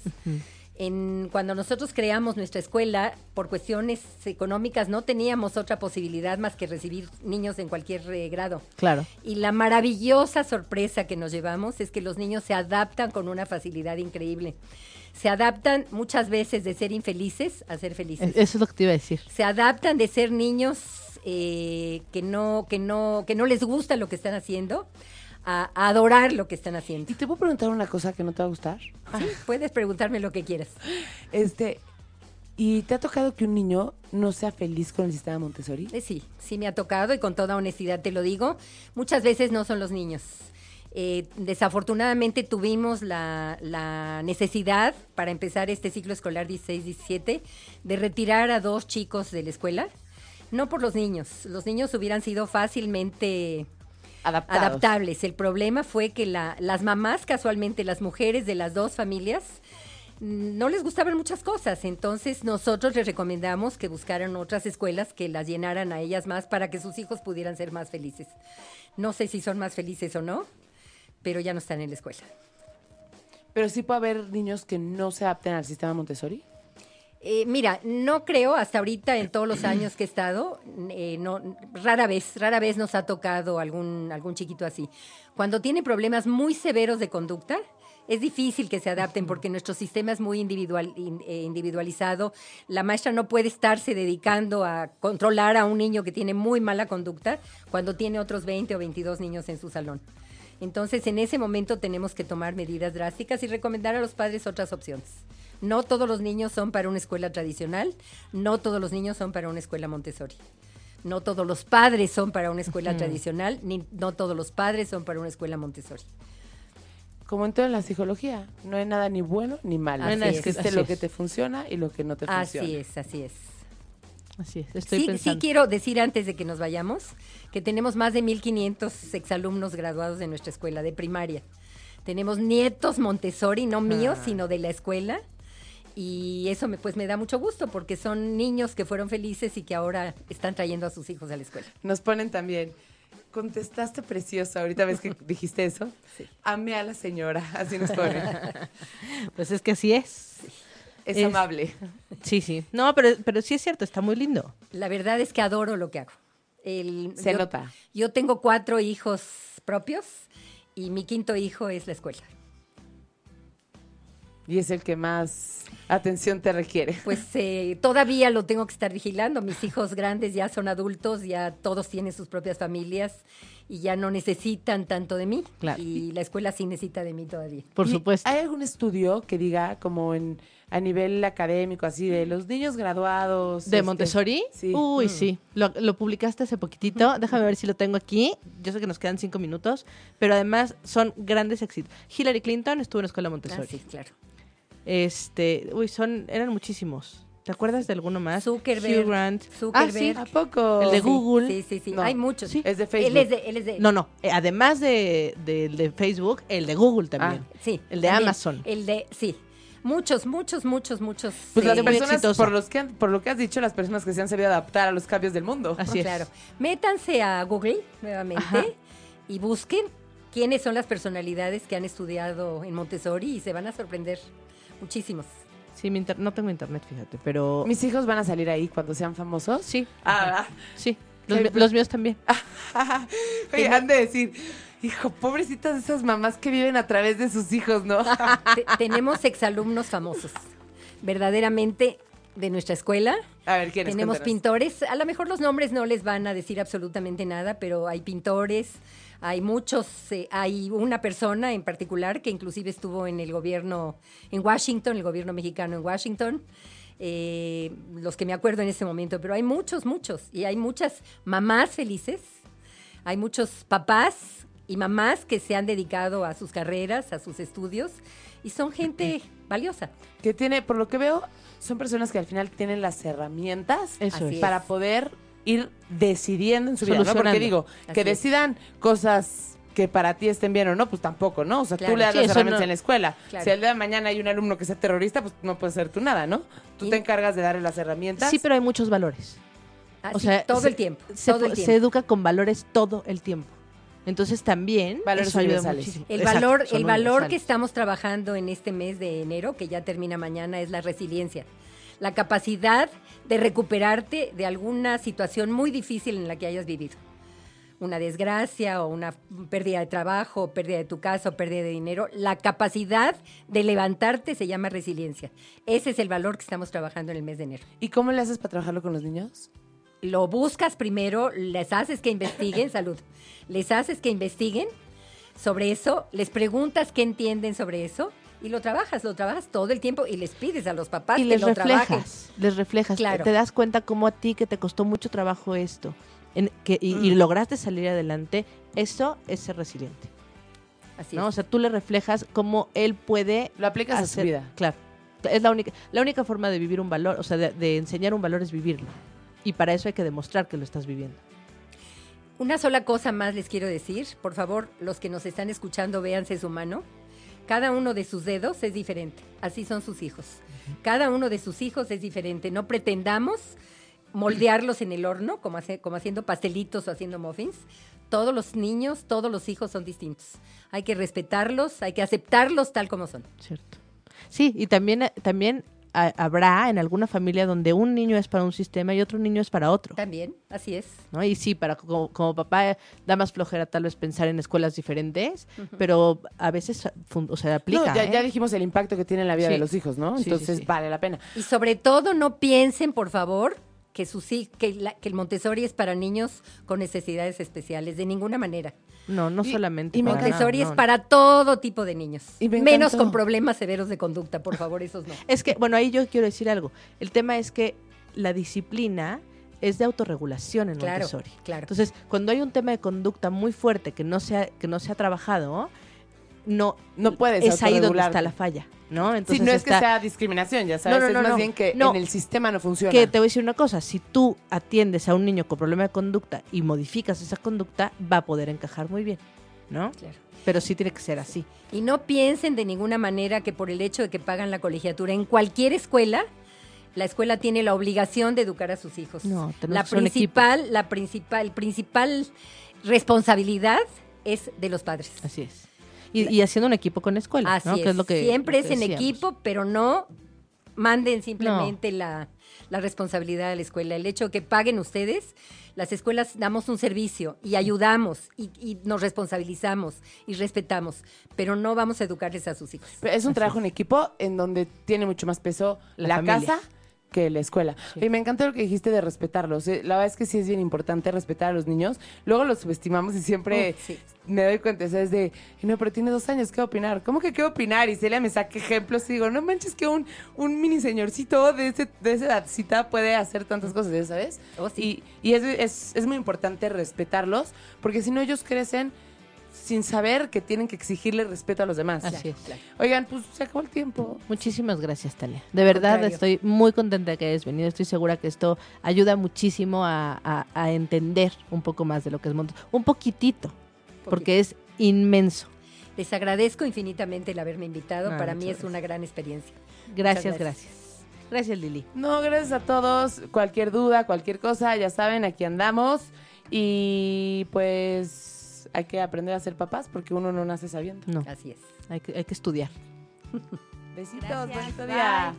En, cuando nosotros creamos nuestra escuela, por cuestiones económicas no teníamos otra posibilidad más que recibir niños en cualquier eh, grado. Claro. Y la maravillosa sorpresa que nos llevamos es que los niños se adaptan con una facilidad increíble. Se adaptan muchas veces de ser infelices a ser felices Es- Eso es lo que te iba a decir. se adaptan de ser niños eh, que no que no que no les gusta lo que están haciendo a, a adorar lo que están haciendo. Y te puedo preguntar una cosa que no te va a gustar. Sí, puedes preguntarme lo que quieras. Este, ¿y te ha tocado que un niño no sea feliz con el sistema Montessori? Eh, sí, sí me ha tocado y con toda honestidad te lo digo. Muchas veces no son los niños. Eh, desafortunadamente tuvimos la, la necesidad para empezar este ciclo escolar 16-17 de retirar a dos chicos de la escuela. No por los niños. Los niños hubieran sido fácilmente Adaptados. adaptables. El problema fue que la- las mamás, casualmente las mujeres de las dos familias, mm, no les gustaban muchas cosas. Entonces nosotros les recomendamos que buscaran otras escuelas que las llenaran a ellas más para que sus hijos pudieran ser más felices. No sé si son más felices o no, pero ya no están en la escuela. Pero sí puede haber niños que no se adapten al sistema Montessori. Eh, mira, no creo hasta ahorita en todos los años que he estado, eh, no, rara vez, rara vez nos ha tocado algún, algún chiquito así. Cuando tiene problemas muy severos de conducta, es difícil que se adapten porque nuestro sistema es muy individual, in- eh, individualizado. La maestra no puede estarse dedicando a controlar a un niño que tiene muy mala conducta cuando tiene otros 20 o 22 niños en su salón. Entonces, en ese momento tenemos que tomar medidas drásticas y recomendar a los padres otras opciones. No todos los niños son para una escuela tradicional, no todos los niños son para una escuela Montessori. No todos los padres son para una escuela tradicional, ni no todos los padres son para una escuela Montessori. Como en toda la psicología, no hay nada ni bueno ni malo. No hay nada Existe así lo es. que te funciona y lo que no te funciona. Así es, así es. Así es. Estoy Sí, sí pensando. quiero decir antes de que nos vayamos que tenemos más de 1.500 exalumnos graduados de nuestra escuela de primaria. Tenemos nietos Montessori, no míos, sino de la escuela. Y eso me, pues me da mucho gusto porque son niños que fueron felices y que ahora están trayendo a sus hijos a la escuela. Nos ponen también. Contestaste precioso. Ahorita ves que dijiste eso. Sí. Amé a la señora. Así nos ponen. Pues es que así es. Es, Es- amable. Sí, sí. No, pero, pero sí es cierto, está muy lindo. La verdad es que adoro lo que hago. El- Se yo- nota. Yo tengo cuatro hijos propios y mi quinto hijo es la escuela. Y es el que más atención te requiere. Pues eh, todavía lo tengo que estar vigilando. Mis hijos grandes ya son adultos, ya todos tienen sus propias familias y ya no necesitan tanto de mí. Claro. Y la escuela sí necesita de mí todavía. Por ¿Y supuesto. ¿Hay algún estudio que diga, como en a nivel académico, así, de los niños graduados? ¿De este, Montessori? Sí. Uy, Mm. sí. Lo, lo publicaste hace poquitito. Déjame ver si lo tengo aquí. Yo sé que nos quedan cinco minutos, pero además son grandes éxitos. Hillary Clinton estuvo en la escuela Ah, Montessori. sí, claro. Este, uy, son, eran muchísimos. ¿Te acuerdas de alguno más? Zuckerberg. Hugh Grant. Zuckerberg. Ah, sí. ¿A poco? El de Google. Sí, sí, sí. No. Hay muchos. Sí. Es de Facebook. Él es de, él es de- No, no. eh, además de, de- de Facebook, el de Google también. Sí. El de también. Amazon. El de, sí. Muchos, muchos, muchos, muchos. Pues las eh, personas, por, los que han- por lo que has dicho, las personas que se han sabido adaptar a los cambios del mundo. Así es. Claro. Métanse a Google nuevamente Ajá. y busquen quiénes son las personalidades que han estudiado en Montessori y se van a sorprender muchísimos. Sí, mi inter- no tengo internet, fíjate, pero... Mis hijos van a salir ahí cuando sean famosos. Sí, Ah, sí. Los, Qué mi- pe- los míos también. Oye, han de decir, hijo, pobrecitas esas mamás que viven a través de sus hijos, ¿no? Te- tenemos exalumnos famosos, verdaderamente de nuestra escuela. A ver, ¿quiénes? Tenemos Cuéntanos. pintores, a lo mejor los nombres no les van a decir absolutamente nada, pero hay pintores, hay muchos, eh, hay una persona en particular que inclusive estuvo en el gobierno en Washington, el gobierno mexicano en Washington, eh, los que me acuerdo en ese momento, pero hay muchos, muchos, y hay muchas mamás felices, hay muchos papás y mamás que se han dedicado a sus carreras, a sus estudios, y son gente valiosa. Que tiene, por lo que veo, son personas que al final tienen las herramientas Eso para poder ir decidiendo en su vida, ¿no? Porque digo, Así que decidan cosas que para ti estén bien o no, pues tampoco, ¿no? O sea, tú le das Sí, las herramientas no- en la escuela. Claro. Si el día de mañana hay un alumno que sea terrorista, pues no puedes hacer tú nada, ¿no? Tú Y- te encargas de darle las herramientas. Sí, pero hay muchos valores. Así, O sea, todo se- el tiempo, Se, todo el se tiempo. educa con valores todo el tiempo. Entonces también Valores eso ayuda universales. muchísimo. El Exacto, valor, el valor que estamos trabajando en este mes de enero, que ya termina mañana, es la resiliencia. La capacidad de recuperarte de alguna situación muy difícil en la que hayas vivido. Una desgracia o una pérdida de trabajo, pérdida de tu casa o pérdida de dinero. La capacidad de levantarte se llama resiliencia. Ese es el valor que estamos trabajando en el mes de enero. ¿Y cómo le haces para trabajarlo con los niños? Lo buscas primero, les haces que investiguen, salud, les haces que investiguen sobre eso, les preguntas qué entienden sobre eso y lo trabajas, lo trabajas todo el tiempo y les pides a los papás y que les lo trabajen. reflejas, les reflejas, Claro. te das cuenta cómo a ti que te costó mucho trabajo esto en que, y, y Mm. lograste salir adelante, eso es ser resiliente. Así ¿no? O es. sea, tú le reflejas cómo él puede Lo aplicas a su vida. Claro. Es la única, la única forma de vivir un valor, o sea, de, de enseñar un valor es vivirlo. Y para eso hay que demostrar que lo estás viviendo. Una sola cosa más les quiero decir. Por favor, los que nos están escuchando, véanse su mano. Cada uno de sus dedos es diferente. Así son sus hijos. Cada uno de sus hijos es diferente. No pretendamos moldearlos en el horno, como, hace- como haciendo pastelitos o haciendo muffins. Todos los niños, todos los hijos son distintos. Hay que respetarlos, hay que aceptarlos tal como son. Cierto. Sí, y también, también ha- habrá en alguna familia donde un niño es para un sistema y otro niño es para otro. También, así es. ¿no? Y sí, para como, como papá eh, da más flojera tal vez pensar en escuelas diferentes, pero a veces fun- o sea, aplica. No, ya, ¿eh? ya dijimos el impacto que tiene en la vida Sí. de los hijos, ¿no? Sí, sí, Entonces sí. vale la pena. Y sobre todo no piensen, por favor, que, sus, hij- que, la- que el Montessori es para niños con necesidades especiales, de ninguna manera. No, no Y- solamente. y para Montessori nada, es no. para todo tipo de niños, Y me menos con problemas severos de conducta, por favor, esos no. Es que, bueno, ahí yo quiero decir algo. El tema es que la disciplina es de autorregulación en Claro, Montessori. claro. Entonces, cuando hay un tema de conducta muy fuerte que no se ha, que no se ha trabajado, no, No puedes es ahí donde está la falla, ¿no? Sí, no es que sea discriminación, ya sabes, No, no, es no, más no. bien que No. en el sistema no funciona. Que te voy a decir una cosa, si tú atiendes a un niño con problema de conducta y modificas esa conducta, va a poder encajar muy bien, ¿no? Claro. Pero sí tiene que ser así. Y no piensen de ninguna manera que por el hecho de que pagan la colegiatura en cualquier escuela, la escuela tiene la obligación de educar a sus hijos. No, tenemos la principal, la principal, principal responsabilidad es de los padres. Así es. Y, y haciendo un equipo con la escuela, Así ¿no? es. Que es lo que, Siempre lo que es en decíamos. equipo, pero no manden simplemente la, la responsabilidad de la escuela. El hecho de que paguen ustedes, las escuelas damos un servicio y ayudamos y, y nos responsabilizamos y respetamos, pero no vamos a educarles a sus hijos. Pero es un trabajo en equipo en donde tiene mucho más peso La casa que la escuela. Sí. Y me encantó lo que dijiste de respetarlos. eh, La verdad es que sí es bien importante respetar a los niños. Luego los subestimamos y siempre sí. me doy cuenta, ¿sabes? De, no, pero tiene dos años, ¿qué opinar? ¿Cómo que qué opinar? Y Celia me saca ejemplos y digo, no manches que un, un mini señorcito de, ese, de esa edadcita puede hacer tantas cosas, ¿ya ¿sabes? Oh, sí. Y, y es, es, es muy importante respetarlos, porque si no ellos crecen sin saber que tienen que exigirle respeto a los demás. Así es. Oigan, pues se acabó el tiempo. Muchísimas gracias, Talia. De verdad, Contrario. estoy muy contenta de que hayas venido. Estoy segura que esto ayuda muchísimo a, a- a entender un poco más de lo que es Montessori. Un poquitito, porque es inmenso. Les agradezco infinitamente el haberme invitado. Ah, Para mí es una gran experiencia. Gracias, gracias. gracias. Gracias, Lili. No, gracias a todos. Cualquier duda, cualquier cosa, ya saben, aquí andamos. Y pues hay que aprender a ser papás porque uno no nace sabiendo. No, Así es. hay que, hay que estudiar. Besitos, Gracias, bonito bye. día.